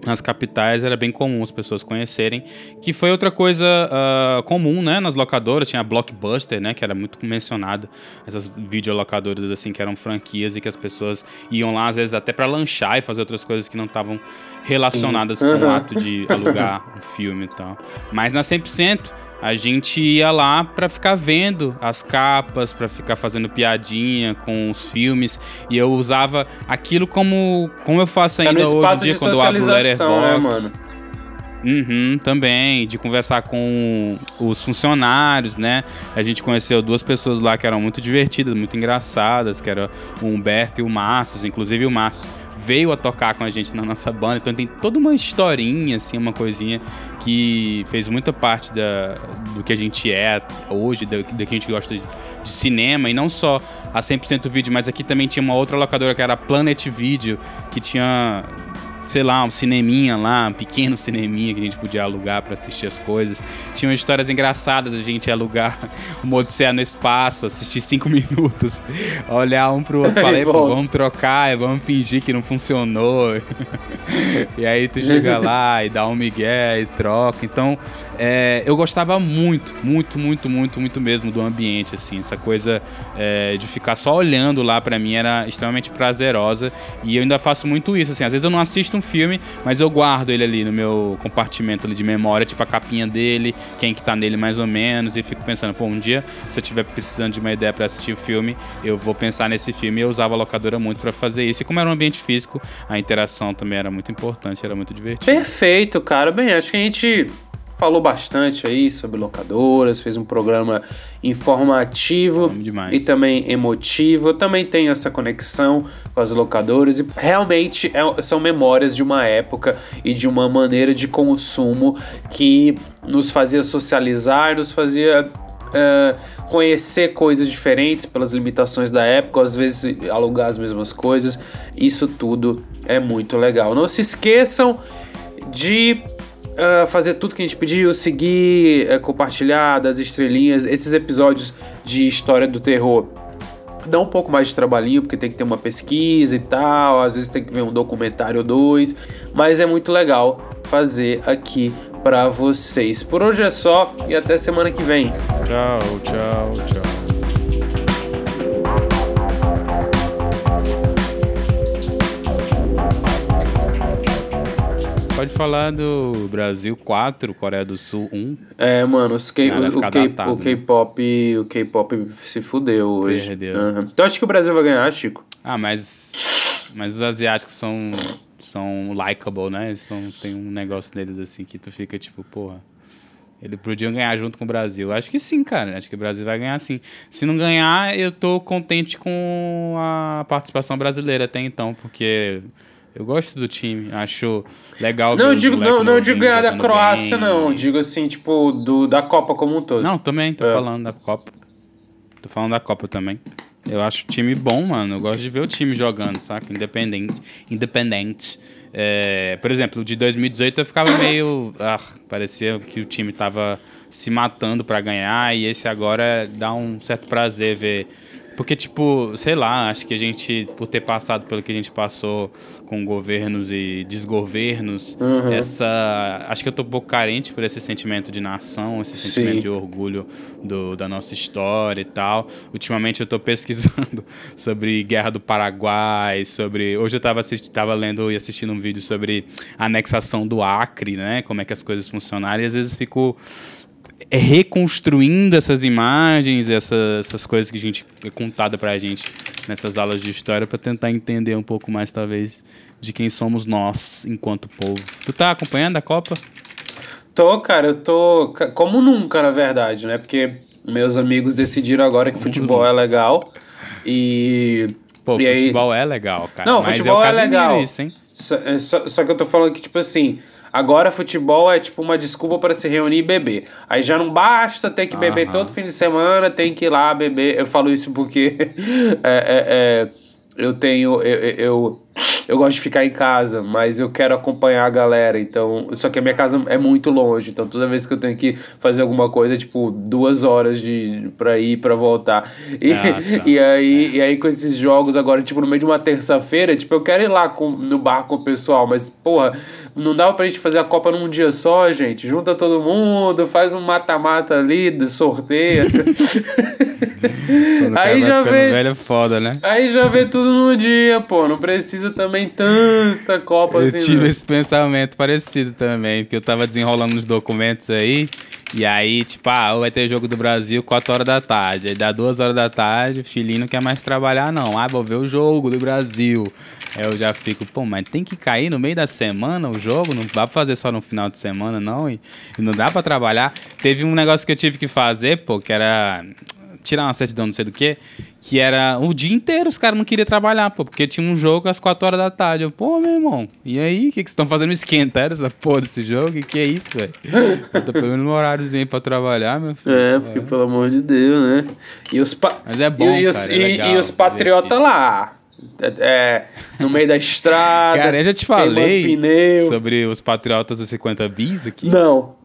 nas capitais era bem comum as pessoas conhecerem, que foi outra coisa uh, comum, né, nas locadoras, tinha a Blockbuster, né, que era muito mencionada, essas videolocadoras assim que eram franquias e que as pessoas iam lá às vezes até para lanchar e fazer outras coisas que não estavam relacionadas com o ato de alugar um filme e tal. Mas na 100% a gente ia lá para ficar vendo as capas, para ficar fazendo piadinha com os filmes, e eu usava aquilo como como eu faço ainda é hoje em dia quando eu abro o Letterboxd. Né? Uhum, também, de conversar com os funcionários, né? A gente conheceu duas pessoas lá que eram muito divertidas, muito engraçadas, que era o Humberto e o Márcio, inclusive o Márcio veio a tocar com a gente na nossa banda, então tem toda uma historinha, assim, uma coisinha que fez muita parte da, do que a gente é hoje, do, do que a gente gosta de, de cinema, e não só a 100% vídeo, mas aqui também tinha uma outra locadora que era a Planet Video, que tinha sei lá, um cineminha lá, um pequeno cineminha que a gente podia alugar para assistir as coisas. Tinham histórias engraçadas, a gente ia alugar uma Odisseia no espaço, assistir cinco minutos, olhar um pro outro, falei, pô, vamos trocar, vamos fingir que não funcionou. e aí tu chega lá e dá um migué e troca. Então, é, eu gostava muito, muito, muito, muito, muito mesmo do ambiente, assim. Essa coisa é, de ficar só olhando lá para mim era extremamente prazerosa. E eu ainda faço muito isso, assim. Às vezes eu não assisto um filme, mas eu guardo ele ali no meu compartimento de memória, tipo a capinha dele, quem que tá nele mais ou menos. E fico pensando, pô, um dia, se eu tiver precisando de uma ideia para assistir o um filme, eu vou pensar nesse filme. Eu usava a locadora muito para fazer isso. E como era um ambiente físico, a interação também era muito importante, era muito divertido. Perfeito, cara. Bem, acho que a gente falou bastante aí sobre locadoras, fez um programa informativo e também emotivo. Eu também tenho essa conexão com as locadoras e realmente é, são memórias de uma época e de uma maneira de consumo que nos fazia socializar, nos fazia Uh, conhecer coisas diferentes pelas limitações da época, às vezes alugar as mesmas coisas. Isso tudo é muito legal. Não se esqueçam de uh, fazer tudo que a gente pediu, seguir, uh, compartilhar das estrelinhas. Esses episódios de história do terror dá um pouco mais de trabalhinho, porque tem que ter uma pesquisa e tal, às vezes tem que ver um documentário ou dois, mas é muito legal fazer aqui para vocês. Por hoje é só e até semana que vem. Tchau, tchau, tchau. Pode falar do Brasil 4, Coreia do Sul 1. É, mano, os K, o, o K-pop, o K-pop se fudeu hoje. Perdeu. Uhum. Então acho que o Brasil vai ganhar, Chico. Ah, mas mas os asiáticos são são likable, né? Eles são, tem um negócio neles assim que tu fica tipo, porra. Eles podiam ganhar junto com o Brasil. Acho que sim, cara. Acho que o Brasil vai ganhar sim. Se não ganhar, eu tô contente com a participação brasileira até então, porque eu gosto do time, acho legal. Não, digo, não, não digo ganhar da Croácia, bem. não. Digo assim, tipo, do, da Copa como um todo. Não, também, tô é. falando da Copa. Tô falando da Copa também. Eu acho o time bom, mano. Eu gosto de ver o time jogando, saca? Independente. Independente. É, por exemplo, de 2018 eu ficava meio. Ah, parecia que o time tava se matando para ganhar. E esse agora dá um certo prazer ver porque, tipo, sei lá, acho que a gente, por ter passado pelo que a gente passou com governos e desgovernos, uhum. essa. Acho que eu tô um pouco carente por esse sentimento de nação, esse sentimento Sim. de orgulho do, da nossa história e tal. Ultimamente eu tô pesquisando sobre Guerra do Paraguai, sobre. Hoje eu tava, assisti... tava lendo e assistindo um vídeo sobre a anexação do Acre, né? Como é que as coisas funcionaram, e às vezes fico é reconstruindo essas imagens, essas, essas coisas que a gente é contada pra gente nessas aulas de história para tentar entender um pouco mais, talvez, de quem somos nós enquanto povo. Tu tá acompanhando a Copa? Tô, cara, eu tô. Como nunca, na verdade, né? Porque meus amigos decidiram agora que futebol é legal. E. Pô, e futebol aí... é legal, cara. Não, Mas futebol é, é legal. Isso, hein? Só, é, só, só que eu tô falando que, tipo assim, Agora futebol é tipo uma desculpa para se reunir e beber. Aí já não basta ter que beber todo fim de semana, tem que ir lá beber. Eu falo isso porque é, é, é, eu tenho. eu, eu eu gosto de ficar em casa, mas eu quero acompanhar a galera. Então, só que a minha casa é muito longe. Então, toda vez que eu tenho que fazer alguma coisa, tipo, duas horas de pra ir pra voltar. E, ah, tá. e, aí, e aí, com esses jogos agora, tipo, no meio de uma terça-feira, tipo, eu quero ir lá com, no bar com o pessoal, mas, porra, não dá pra gente fazer a Copa num dia só, gente. Junta todo mundo, faz um mata-mata ali, sorteia. aí já vê. Velho é foda, né? Aí já vê tudo num dia, pô. Não precisa também tanta Copa eu assim. Eu tive não. esse pensamento parecido também, porque eu tava desenrolando os documentos aí. E aí, tipo, ah, vai ter jogo do Brasil 4 horas da tarde. Aí dá 2 horas da tarde, o filhinho não quer mais trabalhar, não. Ah, vou ver o jogo do Brasil. Eu já fico, pô, mas tem que cair no meio da semana o jogo? Não dá pra fazer só no final de semana, não? E, e não dá pra trabalhar. Teve um negócio que eu tive que fazer, pô, que era tirar uma certidão, não sei do que, que era o dia inteiro os caras não queriam trabalhar, pô, porque tinha um jogo às 4 horas da tarde. Eu, pô, meu irmão, e aí? O que, que vocês estão fazendo? Esquentaram essa porra desse jogo? O que, é isso, velho? Tô pegando um horáriozinho pra trabalhar, meu filho. É, porque é. pelo amor de Deus, né? E os pa... Mas é bom, e, cara, é legal, e, e os patriotas lá. É, é, no meio da estrada. Cara, eu já te falei sobre os patriotas dos 50 bis aqui. Não.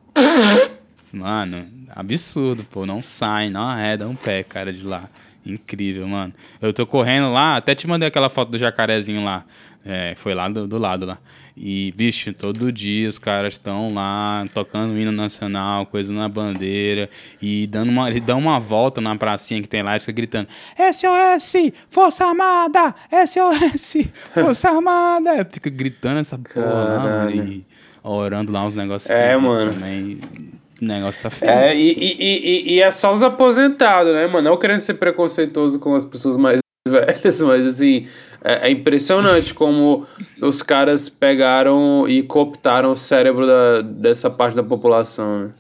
Mano, absurdo, pô. Não sai, não arreda um pé, cara, de lá. Incrível, mano. Eu tô correndo lá, até te mandei aquela foto do jacarezinho lá. É, foi lá do, do lado lá. E, bicho, todo dia os caras estão lá tocando hino nacional, coisa na bandeira, e dando uma, eles dão uma volta na pracinha que tem lá e fica gritando: SOS, Força Armada! SOS, Força Armada! Fica gritando essa porra lá, e orando lá uns negócios é, mano. também. O negócio tá feio. É, e, e, e, e é só os aposentados, né, mano? Não querendo ser preconceituoso com as pessoas mais velhas, mas assim, é, é, impressionante como os caras pegaram e cooptaram o cérebro da, dessa parte da população, né?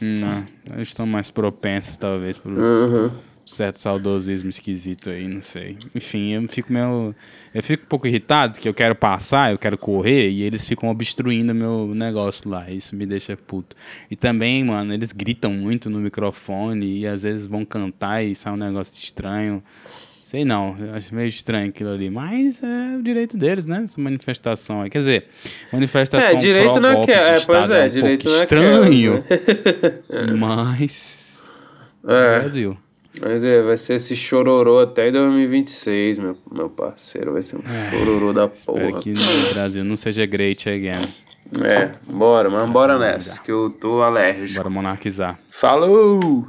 Não, eles estão mais propensos, talvez, por. Uhum certo saudosismo esquisito aí, não sei. Enfim, eu fico meio. Eu fico um pouco irritado que eu quero passar, eu quero correr e eles ficam obstruindo meu negócio lá. Isso me deixa puto. E também, mano, eles gritam muito no microfone e às vezes vão cantar e sai um negócio estranho. Sei não, eu acho meio estranho aquilo ali, mas é o direito deles, né? Essa manifestação aí. Quer dizer, manifestação. É, direito não é que é, pois é, é um direito não é estranho. Que é, mas. É. Brasil. Mas é, vai ser esse chororô até 2026, meu, meu parceiro. Vai ser um é, chororô da porra. Espero que no Brasil não seja great again. É, bora, mas bora nessa, que eu tô alérgico. Bora monarquizar. Falou!